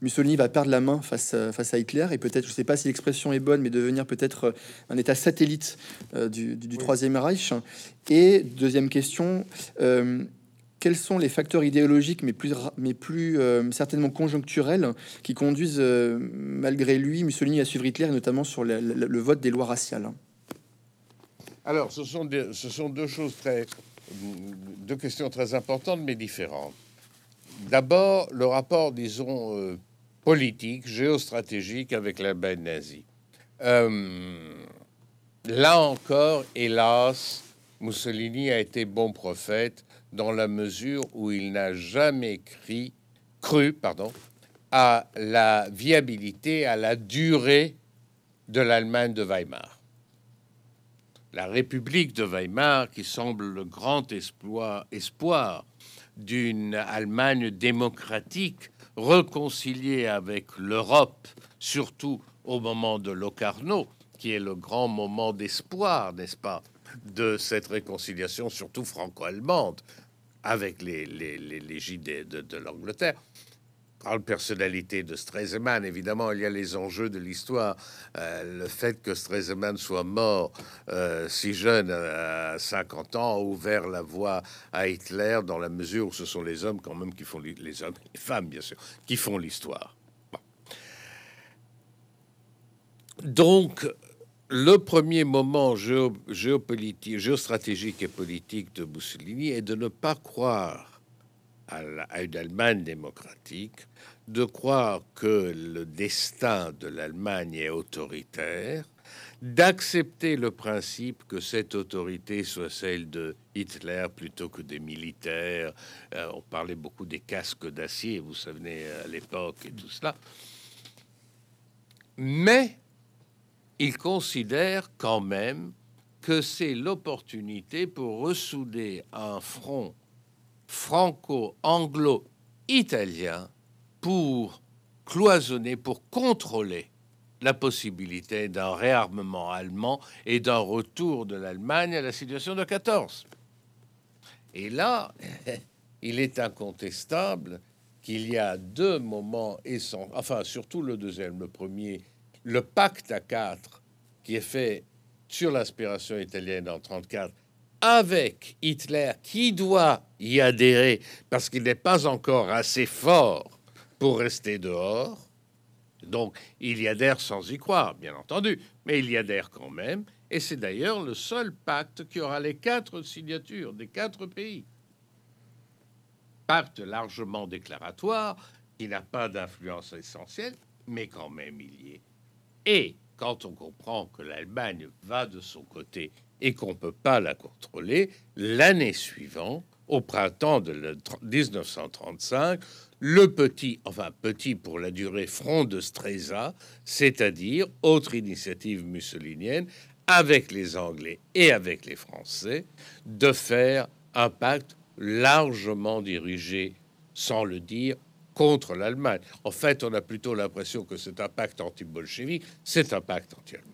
Mussolini va perdre la main face à, face à Hitler et peut-être, je ne sais pas si l'expression est bonne, mais devenir peut-être un État satellite du, Troisième Reich? Et deuxième question. Quels sont les facteurs idéologiques, mais plus, plus certainement conjoncturels, qui conduisent, malgré lui, Mussolini à suivre Hitler, notamment sur le vote des lois raciales? Alors, ce sont, deux choses très, deux questions très importantes mais différentes. D'abord, le rapport, disons, euh, politique, géostratégique avec l'Allemagne nazie. Euh, là encore, hélas, Mussolini a été bon prophète dans la mesure où il n'a jamais cru, pardon, à la viabilité, à la durée de l'Allemagne de Weimar. La République de Weimar, qui semble le grand espoir d'une Allemagne démocratique réconciliée avec l'Europe, surtout au moment de Locarno, qui est le grand moment d'espoir, n'est-ce pas, de cette réconciliation, surtout franco-allemande, avec les, les, les, de l'Angleterre grande personnalité de Stresemann. Évidemment, il y a les enjeux de l'histoire. Euh, le fait que Stresemann soit mort euh, si jeune, à 50 ans, a ouvert la voie à Hitler dans la mesure où ce sont les hommes quand même qui font les hommes, les femmes bien sûr, qui font l'histoire. Donc, le premier moment géopolitique, géostratégique et politique de Mussolini est de ne pas croire à, une Allemagne démocratique, de croire que le destin de l'Allemagne est autoritaire, d'accepter le principe que cette autorité soit celle de Hitler plutôt que des militaires. Euh, on parlait beaucoup des casques d'acier, vous savez, à l'époque et tout cela. Mais il considère quand même que c'est l'opportunité pour ressouder un front franco-anglo-italien pour cloisonner, pour contrôler la possibilité d'un réarmement allemand et d'un retour de l'Allemagne à la situation de 14. Et là, il est incontestable qu'il y a deux moments essentiels, enfin surtout le deuxième, le premier, le pacte à quatre qui est fait sur l'inspiration italienne en 34 avec Hitler qui doit y adhérer parce qu'il n'est pas encore assez fort pour rester dehors. Donc il y adhère sans y croire, bien entendu, mais il y adhère quand même. Et c'est d'ailleurs le seul pacte qui aura les quatre signatures des quatre pays. Pacte largement déclaratoire, qui n'a pas d'influence essentielle, mais quand même il y est. Et quand on comprend que l'Allemagne va de son côté et qu'on ne peut pas la contrôler, l'année suivante, au printemps de 1935, le petit, enfin petit pour la durée, front de Streza, c'est-à-dire autre initiative mussolinienne, avec les Anglais et avec les Français, de faire un pacte largement dirigé, sans le dire, contre l'Allemagne. En fait, on a plutôt l'impression que c'est un pacte anti-bolchevique, c'est un pacte anti-allemand.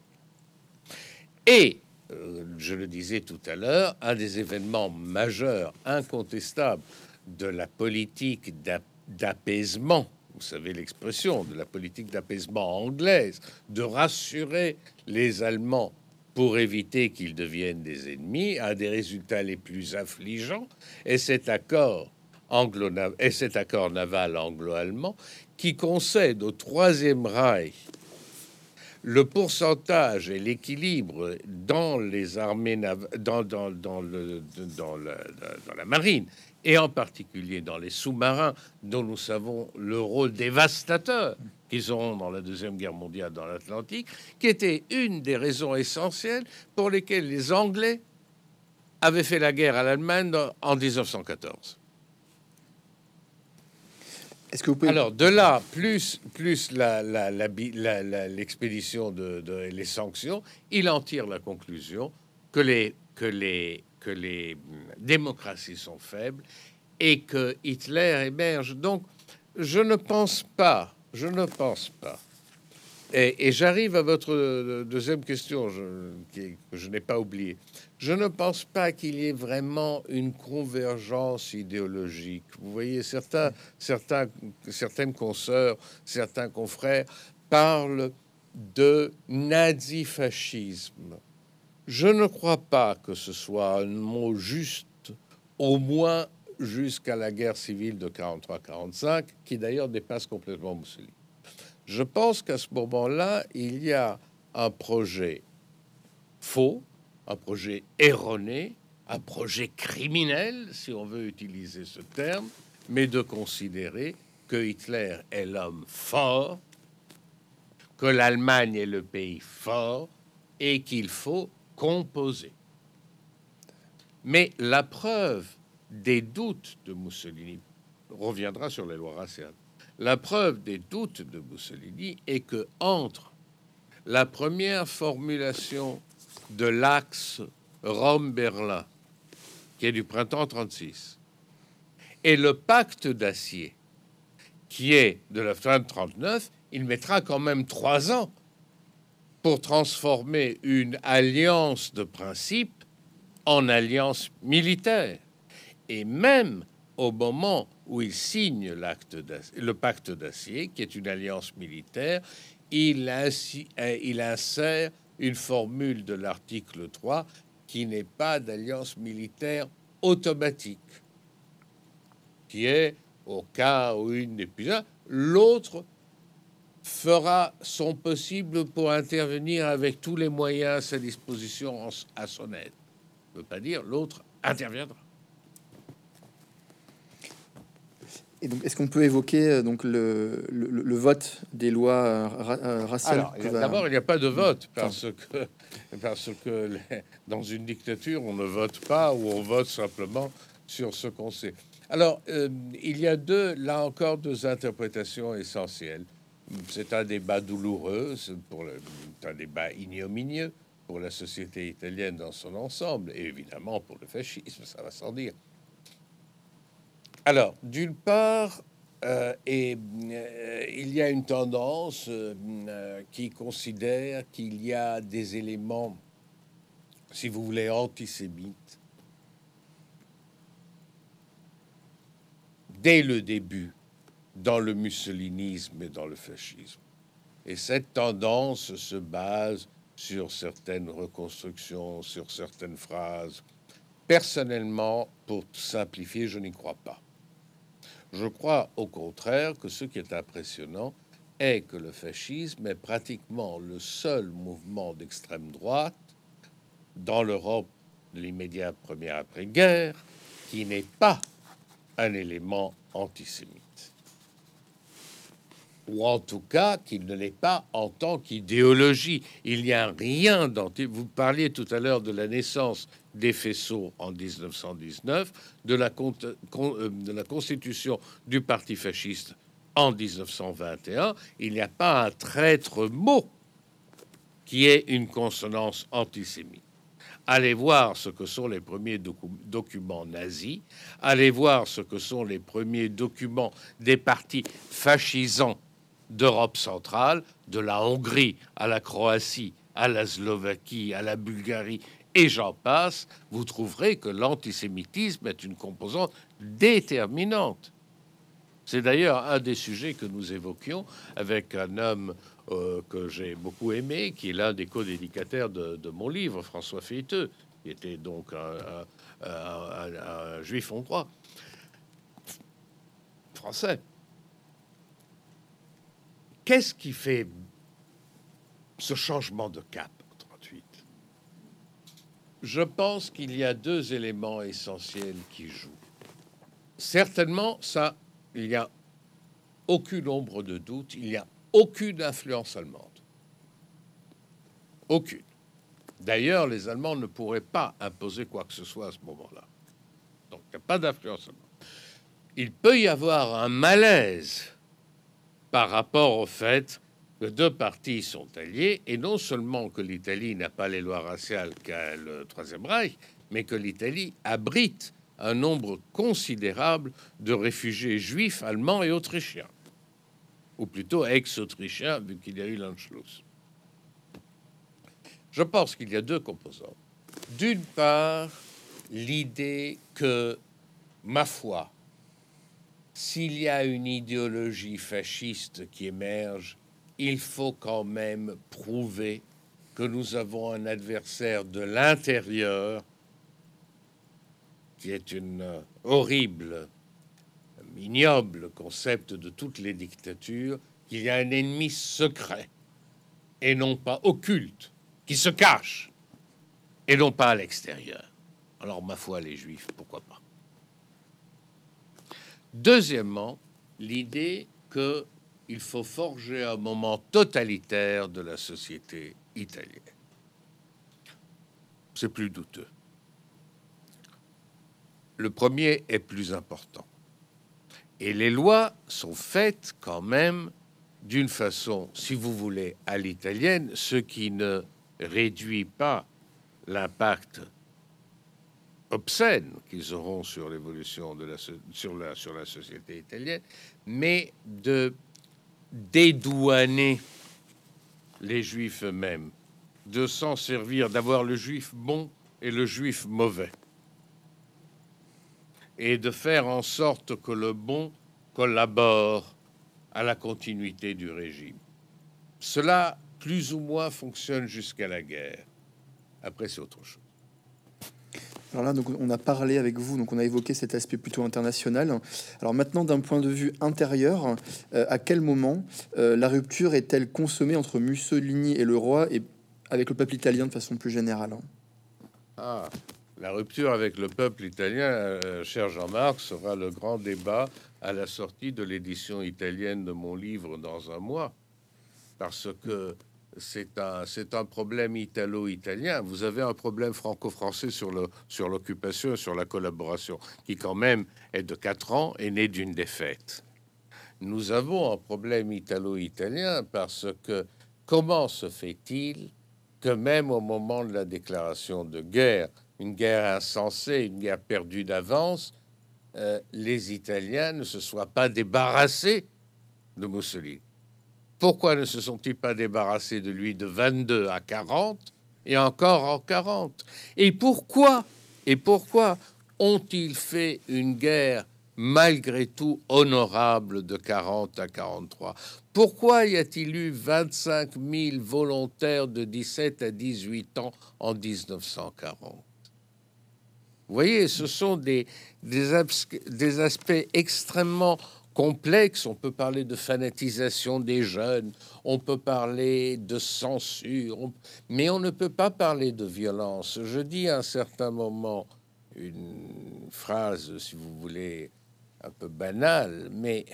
Et euh, je le disais tout à l'heure, un des événements majeurs, incontestables de la politique d'apaisement, vous savez l'expression, de la politique d'apaisement anglaise, de rassurer les Allemands pour éviter qu'ils deviennent des ennemis, a des résultats les plus affligeants, et cet accord anglo et cet accord naval anglo-allemand qui concède au Troisième Reich le pourcentage et l'équilibre dans les armées dans, dans, dans, le, dans, la marine et en particulier dans les sous-marins dont nous savons le rôle dévastateur qu'ils auront dans la Deuxième Guerre mondiale dans l'Atlantique, qui était une des raisons essentielles pour lesquelles les Anglais avaient fait la guerre à l'Allemagne en 1914. Alors, de là, plus, plus l'expédition de, les sanctions, il en tire la conclusion que les, que les, que les démocraties sont faibles et que Hitler émerge. Donc, je ne pense pas, je ne pense pas Et, j'arrive à votre deuxième question que je n'ai pas oubliée. Je ne pense pas qu'il y ait vraiment une convergence idéologique. Vous voyez, certains, certains, certaines consoeurs, certains confrères parlent de nazifascisme. Je ne crois pas que ce soit un mot juste, au moins jusqu'à la guerre civile de 43-45, qui d'ailleurs dépasse complètement Mussolini. Je pense qu'à ce moment-là, il y a un projet faux, un projet erroné, un projet criminel, si on veut utiliser ce terme, mais de considérer que Hitler est l'homme fort, que l'Allemagne est le pays fort et qu'il faut composer. Mais la preuve des doutes de Mussolini reviendra sur les lois raciales. La preuve des doutes de Mussolini est que entre la première formulation de l'axe Rome-Berlin, qui est du printemps 36, et le pacte d'acier, qui est de la fin de 39, il mettra quand même trois ans pour transformer une alliance de principe en alliance militaire. Et même au moment où il signe le pacte d'acier, qui est une alliance militaire, il, euh, il insère une formule de l'article 3 qui n'est pas d'alliance militaire automatique, qui est au cas où une n'est plus l'autre fera son possible pour intervenir avec tous les moyens à sa disposition à son aide. Ne veut pas dire l'autre interviendra. Et donc, est-ce qu'on peut évoquer euh, donc le, le, vote des lois euh, euh, raciales D'abord, il n'y a pas de vote parce que parce que dans une dictature, on ne vote pas ou on vote simplement sur ce qu'on sait. Alors, il y a deux, là encore, deux interprétations essentielles. C'est un débat douloureux, c'est un débat ignominieux pour la société italienne dans son ensemble, et évidemment pour le fascisme, ça va sans dire. Alors, d'une part, euh, euh, il y a une tendance euh, qui considère qu'il y a des éléments, si vous voulez, antisémites dès le début dans le mussolinisme et dans le fascisme. Et cette tendance se base sur certaines reconstructions, sur certaines phrases. Personnellement, pour simplifier, je n'y crois pas. Je crois au contraire que ce qui est impressionnant est que le fascisme est pratiquement le seul mouvement d'extrême droite dans l'Europe de l'immédiate première après-guerre qui n'est pas un élément antisémite. Ou en tout cas qu'il ne l'est pas en tant qu'idéologie. Il n'y a rien d'anti. Vous parliez tout à l'heure de la naissance des faisceaux en 1919, de la, euh, de la constitution du parti fasciste en 1921, il n'y a pas un traître mot qui ait une consonance antisémite. Allez voir ce que sont les premiers documents nazis, allez voir ce que sont les premiers documents des partis fascisants d'Europe centrale, de la Hongrie à la Croatie, à la Slovaquie, à la Bulgarie et j'en passe, vous trouverez que l'antisémitisme est une composante déterminante. C'est d'ailleurs un des sujets que nous évoquions avec un homme euh, que j'ai beaucoup aimé, qui est l'un des co-dédicataires de, mon livre, François Feiteux, qui était donc un, un juif hongrois, français. Qu'est-ce qui fait ce changement de cap? Je pense qu'il y a deux éléments essentiels qui jouent. Certainement, ça, il n'y a aucune ombre de doute, il n'y a aucune influence allemande. Aucune. D'ailleurs, les Allemands ne pourraient pas imposer quoi que ce soit à ce moment-là. Donc, il n'y a pas d'influence allemande. Il peut y avoir un malaise par rapport au fait que deux partis sont alliés, et non seulement que l'Italie n'a pas les lois raciales qu'a le Troisième Reich, mais que l'Italie abrite un nombre considérable de réfugiés juifs, allemands et autrichiens. ou plutôt ex-autrichien, vu qu'il y a eu l'Anschluss. Je pense qu'il y a deux composants. D'une part, l'idée que, ma foi, s'il y a une idéologie fasciste qui émerge, il faut quand même prouver que nous avons un adversaire de l'intérieur qui est une horrible, ignoble concept de toutes les dictatures, qu'il y a un ennemi secret et non pas occulte, qui se cache et non pas à l'extérieur. Alors, ma foi, les juifs, pourquoi pas? Deuxièmement, l'idée qu'il faut forger un moment totalitaire de la société italienne. C'est plus douteux. Le premier est plus important. Et les lois sont faites quand même d'une façon, si vous voulez, à l'italienne, ce qui ne réduit pas l'impact obscène qu'ils auront sur l'évolution de la, sur, société italienne, mais de dédouaner les juifs eux-mêmes, de s'en servir, d'avoir le juif bon et le juif mauvais, et de faire en sorte que le bon collabore à la continuité du régime. Cela, plus ou moins, fonctionne jusqu'à la guerre. Après, c'est autre chose. Alors là, donc, on a parlé avec vous, donc on a évoqué cet aspect plutôt international. Alors maintenant, d'un point de vue intérieur, euh, à quel moment euh, la rupture est-elle consommée entre Mussolini et le roi et avec le peuple italien de façon plus générale? Ah, la rupture avec le peuple italien, euh, cher Jean-Marc, sera le grand débat à la sortie de l'édition italienne de mon livre dans un mois. Parce que c'est un, un problème italo-italien. Vous avez un problème franco-français sur, le, sur l'occupation et sur la collaboration, qui quand même est de quatre ans et né d'une défaite. Nous avons un problème italo-italien parce que comment se fait-il que même au moment de la déclaration de guerre, une guerre insensée, une guerre perdue d'avance, euh, les Italiens ne se soient pas débarrassés de Mussolini? Pourquoi ne se sont-ils pas débarrassés de lui de 22 à 40 et encore en 40 Et pourquoi Et pourquoi ont-ils fait une guerre malgré tout honorable de 40 à 43 Pourquoi y a-t-il eu 25 000 volontaires de 17 à 18 ans en 1940 Vous voyez, ce sont des, des, des aspects extrêmement complexe. On peut parler de fanatisation des jeunes, on peut parler de censure, mais on ne peut pas parler de violence. Je dis à un certain moment une phrase, si vous voulez, un peu banale, mais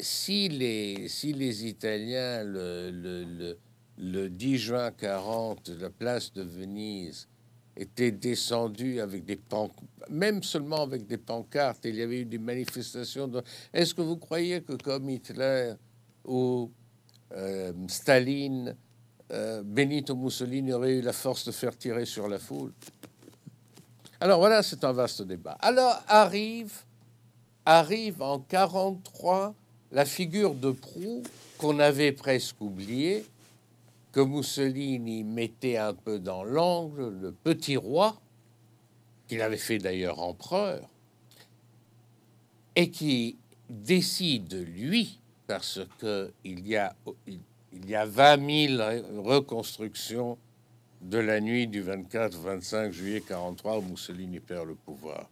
si les, si les Italiens, le, le, le 10 juin 40, la place de Venise, étaient descendus avec des pancartes, même seulement avec des pancartes. Il y avait eu des manifestations. Est-ce que vous croyez que comme Hitler ou euh, Staline, euh, Benito Mussolini aurait eu la force de faire tirer sur la foule? Alors voilà, c'est un vaste débat. Alors arrive, arrive en 43 la figure de Proux qu'on avait presque oubliée, que Mussolini mettait un peu dans l'angle, le petit roi, qu'il avait fait d'ailleurs empereur, et qui décide, lui, parce qu'il y, a, il y a 20 000 reconstructions de la nuit du 24-25 juillet 43 où Mussolini perd le pouvoir.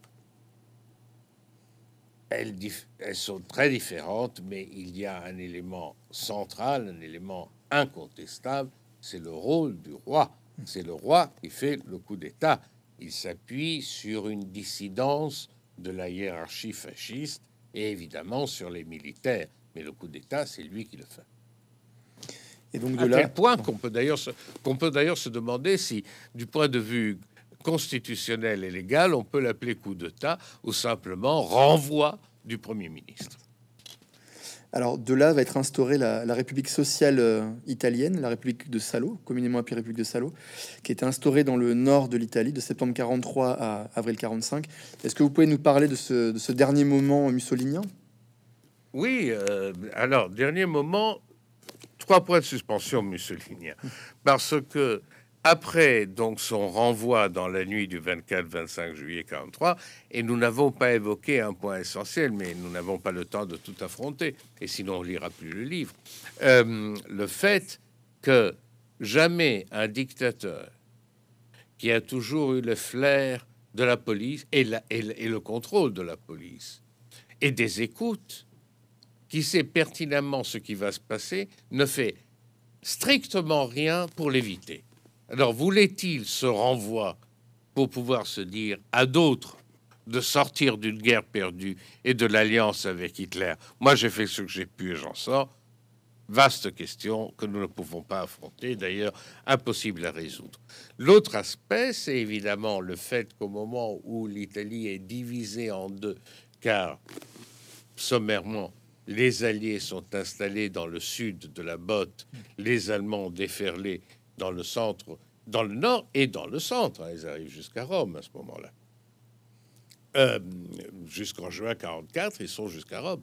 Elles, elles, sont très différentes, mais il y a un élément central, un élément incontestable, c'est le rôle du roi. C'est le roi qui fait le coup d'État. Il s'appuie sur une dissidence de la hiérarchie fasciste et évidemment sur les militaires. Mais le coup d'État, c'est lui qui le fait. Et donc de à tel point qu'on peut d'ailleurs se, qu'on peut d'ailleurs se demander si, du point de vue constitutionnel et légal, on peut l'appeler coup d'État ou simplement renvoi du Premier ministre. Alors de là va être instaurée la, République sociale euh, italienne, la République de Salo, communément appelée République de Salo, qui était instaurée dans le nord de l'Italie de septembre 43 à avril 45. Est-ce que vous pouvez nous parler de ce, dernier moment mussolinien? Oui, euh, alors, dernier moment, trois points de suspension mussolinien. Parce que après donc son renvoi dans la nuit du 24-25 juillet 43, et nous n'avons pas évoqué un point essentiel, mais nous n'avons pas le temps de tout affronter, et sinon on lira plus le livre, euh, le fait que jamais un dictateur qui a toujours eu le flair de la police et le contrôle de la police et des écoutes, qui sait pertinemment ce qui va se passer, ne fait strictement rien pour l'éviter. Alors voulait-il ce renvoi pour pouvoir se dire à d'autres de sortir d'une guerre perdue et de l'alliance avec Hitler? Moi j'ai fait ce que j'ai pu et j'en sors. Vaste question que nous ne pouvons pas affronter, d'ailleurs impossible à résoudre. L'autre aspect, c'est évidemment le fait qu'au moment où l'Italie est divisée en deux, car sommairement, les Alliés sont installés dans le sud de la botte, les Allemands déferlés dans le centre, dans le nord et dans le centre. Hein, ils arrivent jusqu'à Rome à ce moment-là. Euh, jusqu'en juin 44, ils sont jusqu'à Rome.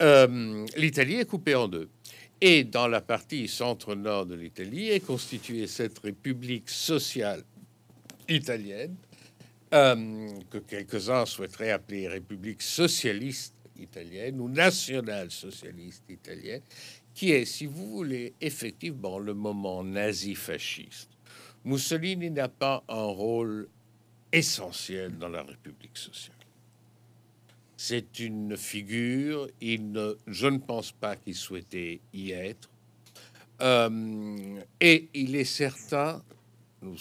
Euh, L'Italie est coupée en deux. Et dans la partie centre-nord de l'Italie est constituée cette république sociale italienne, euh, que quelques-uns souhaiteraient appeler république socialiste italienne ou national-socialiste italienne, qui est, si vous voulez, effectivement le moment nazi-fasciste. Mussolini n'a pas un rôle essentiel dans la République sociale. C'est une figure, il ne, je ne pense pas qu'il souhaitait y être. Euh, et il est certain, nous,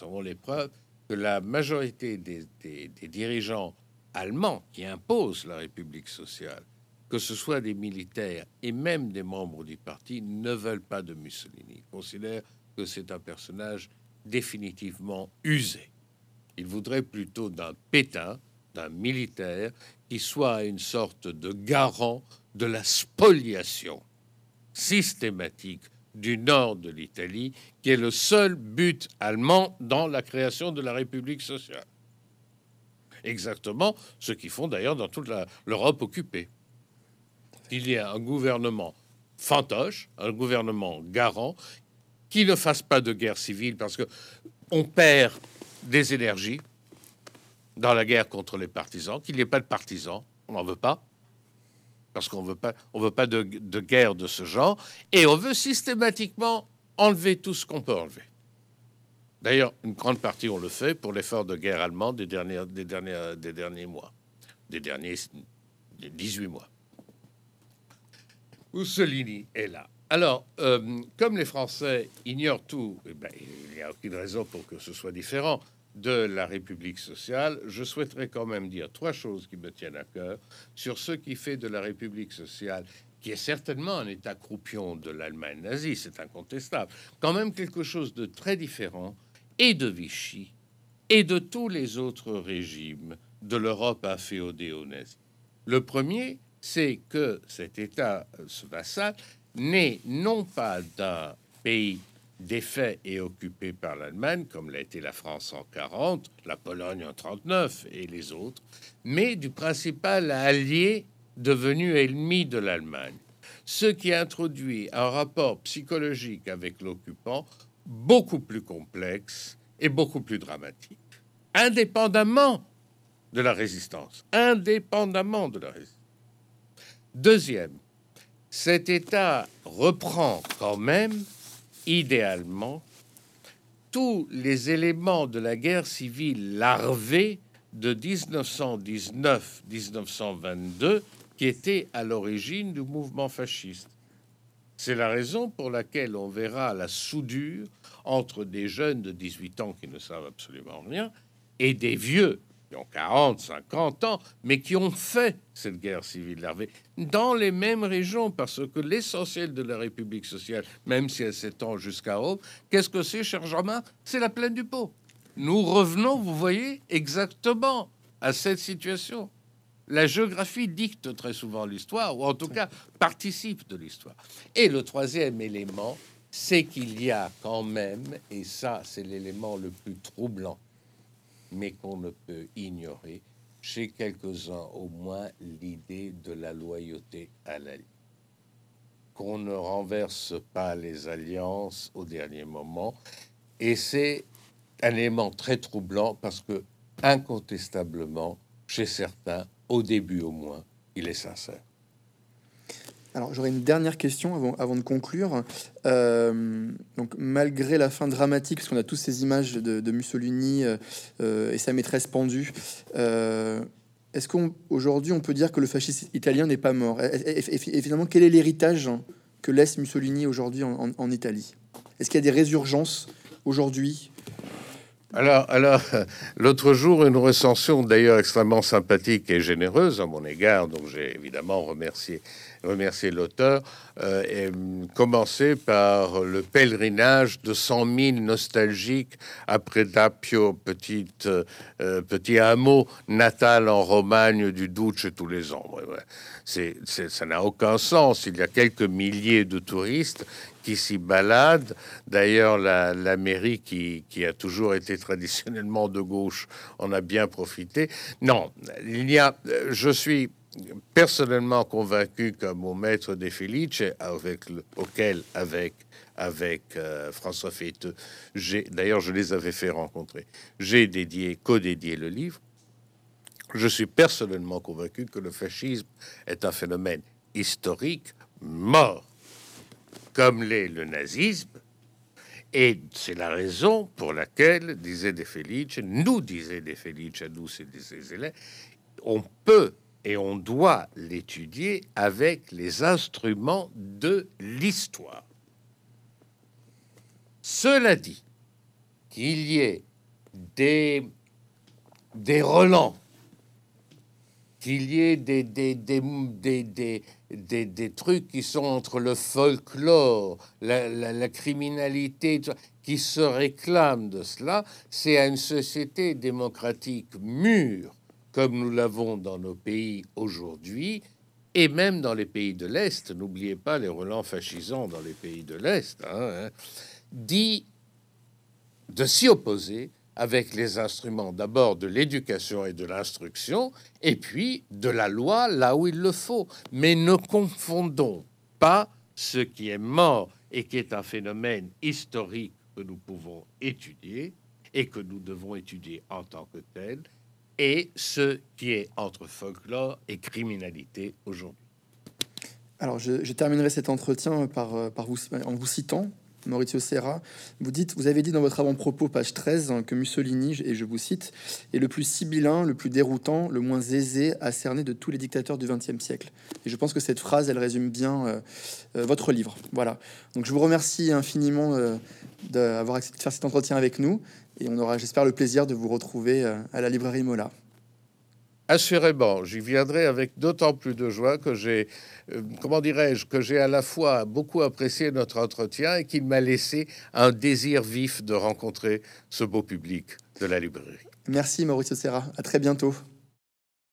avons les preuves, que la majorité des, des dirigeants allemands qui imposent la République sociale, que ce soit des militaires et même des membres du parti, ne veulent pas de Mussolini. Ils considèrent que c'est un personnage définitivement usé. Ils voudraient plutôt d'un Pétain, d'un militaire, qui soit une sorte de garant de la spoliation systématique du nord de l'Italie, qui est le seul but allemand dans la création de la République sociale exactement ce qu'ils font d'ailleurs dans toute l'Europe occupée. Il y a un gouvernement fantoche, un gouvernement garant, qui ne fasse pas de guerre civile parce que on perd des énergies dans la guerre contre les partisans, qu'il n'y ait pas de partisans, on n'en veut pas, parce qu'on veut pas, on veut pas de, guerre de ce genre, et on veut systématiquement enlever tout ce qu'on peut enlever. D'ailleurs, une grande partie, on le fait pour l'effort de guerre allemand des des, des derniers mois, des derniers 18 mois. Mussolini est là. Alors, euh, comme les Français ignorent tout, eh ben, il n'y a aucune raison pour que ce soit différent de la République sociale, je souhaiterais quand même dire trois choses qui me tiennent à cœur sur ce qui fait de la République sociale, qui est certainement un état croupion de l'Allemagne nazie, c'est incontestable, quand même quelque chose de très différent et de Vichy et de tous les autres régimes de l'Europe inféodée aux nazis. Le premier, c'est que cet État, ce vassal, n'est non pas d'un pays défait et occupé par l'Allemagne, comme l'a été la France en 40, la Pologne en 39 et les autres, mais du principal allié devenu ennemi de l'Allemagne. Ce qui introduit un rapport psychologique avec l'occupant beaucoup plus complexe et beaucoup plus dramatique. Indépendamment de la résistance. Indépendamment de la résistance. Deuxième, cet État reprend quand même, idéalement, tous les éléments de la guerre civile larvée de 1919-1922 qui étaient à l'origine du mouvement fasciste. C'est la raison pour laquelle on verra la soudure entre des jeunes de 18 ans qui ne savent absolument rien et des vieux qui ont 40, 50 ans, mais qui ont fait cette guerre civile larvée dans les mêmes régions, parce que l'essentiel de la République sociale, même si elle s'étend jusqu'à Rome, qu'est-ce que c'est, cher Germain? C'est la plaine du Pau. Nous revenons, vous voyez, exactement à cette situation la géographie dicte très souvent l'histoire, ou en tout cas participe de l'histoire. Et le troisième élément, c'est qu'il y a quand même, et ça c'est l'élément le plus troublant, mais qu'on ne peut ignorer, chez quelques-uns au moins l'idée de la loyauté à la Ligue. Qu'on ne renverse pas les alliances au dernier moment. Et c'est un élément très troublant parce que, incontestablement, chez certains, au début au moins, il est sincère. Alors j'aurais une dernière question avant, de conclure. Euh, donc malgré la fin dramatique, parce qu'on a tous ces images de, Mussolini euh, et sa maîtresse pendue, euh, est-ce qu'aujourd'hui on, peut dire que le fascisme italien n'est pas mort? Et, finalement, quel est l'héritage que laisse Mussolini aujourd'hui en, en Italie? Est-ce qu'il y a des résurgences aujourd'hui? Alors, alors l'autre jour, une recension d'ailleurs extrêmement sympathique et généreuse à mon égard, donc j'ai évidemment remercié, remercié l'auteur, euh, et commencé par le pèlerinage de 100 000 nostalgiques après Dapio, petite, euh, petit hameau natal en Romagne du Duce tous les ans. C'est, ça n'a aucun sens. Il y a quelques milliers de touristes qui s'y baladent. D'ailleurs, la, mairie qui, a toujours été traditionnellement de gauche en a bien profité. Non, il y a, je suis personnellement convaincu que mon maître des Felice, avec auquel, avec avec euh, François Feiteux, j'ai d'ailleurs je les avais fait rencontrer. J'ai dédié, co-dédié le livre. Je suis personnellement convaincu que le fascisme est un phénomène historique mort comme l'est le nazisme. Et c'est la raison pour laquelle, disait De Felice, nous disait De Felice, à nous, c'est des élèves, on peut et on doit l'étudier avec les instruments de l'histoire. Cela dit, qu'il y ait des, des relents qu'il y ait des, des, des, trucs qui sont entre le folklore, la, la, criminalité, qui se réclament de cela, c'est à une société démocratique mûre, comme nous l'avons dans nos pays aujourd'hui, et même dans les pays de l'Est, n'oubliez pas les relents fascisants dans les pays de l'Est, hein, hein dit de s'y opposer avec les instruments d'abord de l'éducation et de l'instruction, et puis de la loi là où il le faut. Mais ne confondons pas ce qui est mort et qui est un phénomène historique que nous pouvons étudier et que nous devons étudier en tant que tel, et ce qui est entre folklore et criminalité aujourd'hui. Alors, je, terminerai cet entretien par, par vous, en vous citant Maurizio Serra, vous dites, vous avez dit dans votre avant-propos, page 13, que Mussolini, et je vous cite, est le plus sibyllin, le plus déroutant, le moins aisé à cerner de tous les dictateurs du XXe siècle. Et je pense que cette phrase, elle résume bien euh, euh, votre livre. Voilà. Donc je vous remercie infiniment euh, d'avoir accepté de faire cet entretien avec nous, et on aura, j'espère, le plaisir de vous retrouver à la librairie Mola. Assurément, j'y viendrai avec d'autant plus de joie que j'ai, euh, comment dirais-je, que j'ai à la fois beaucoup apprécié notre entretien et qu'il m'a laissé un désir vif de rencontrer ce beau public de la librairie. Merci Mauricio Serra, à très bientôt.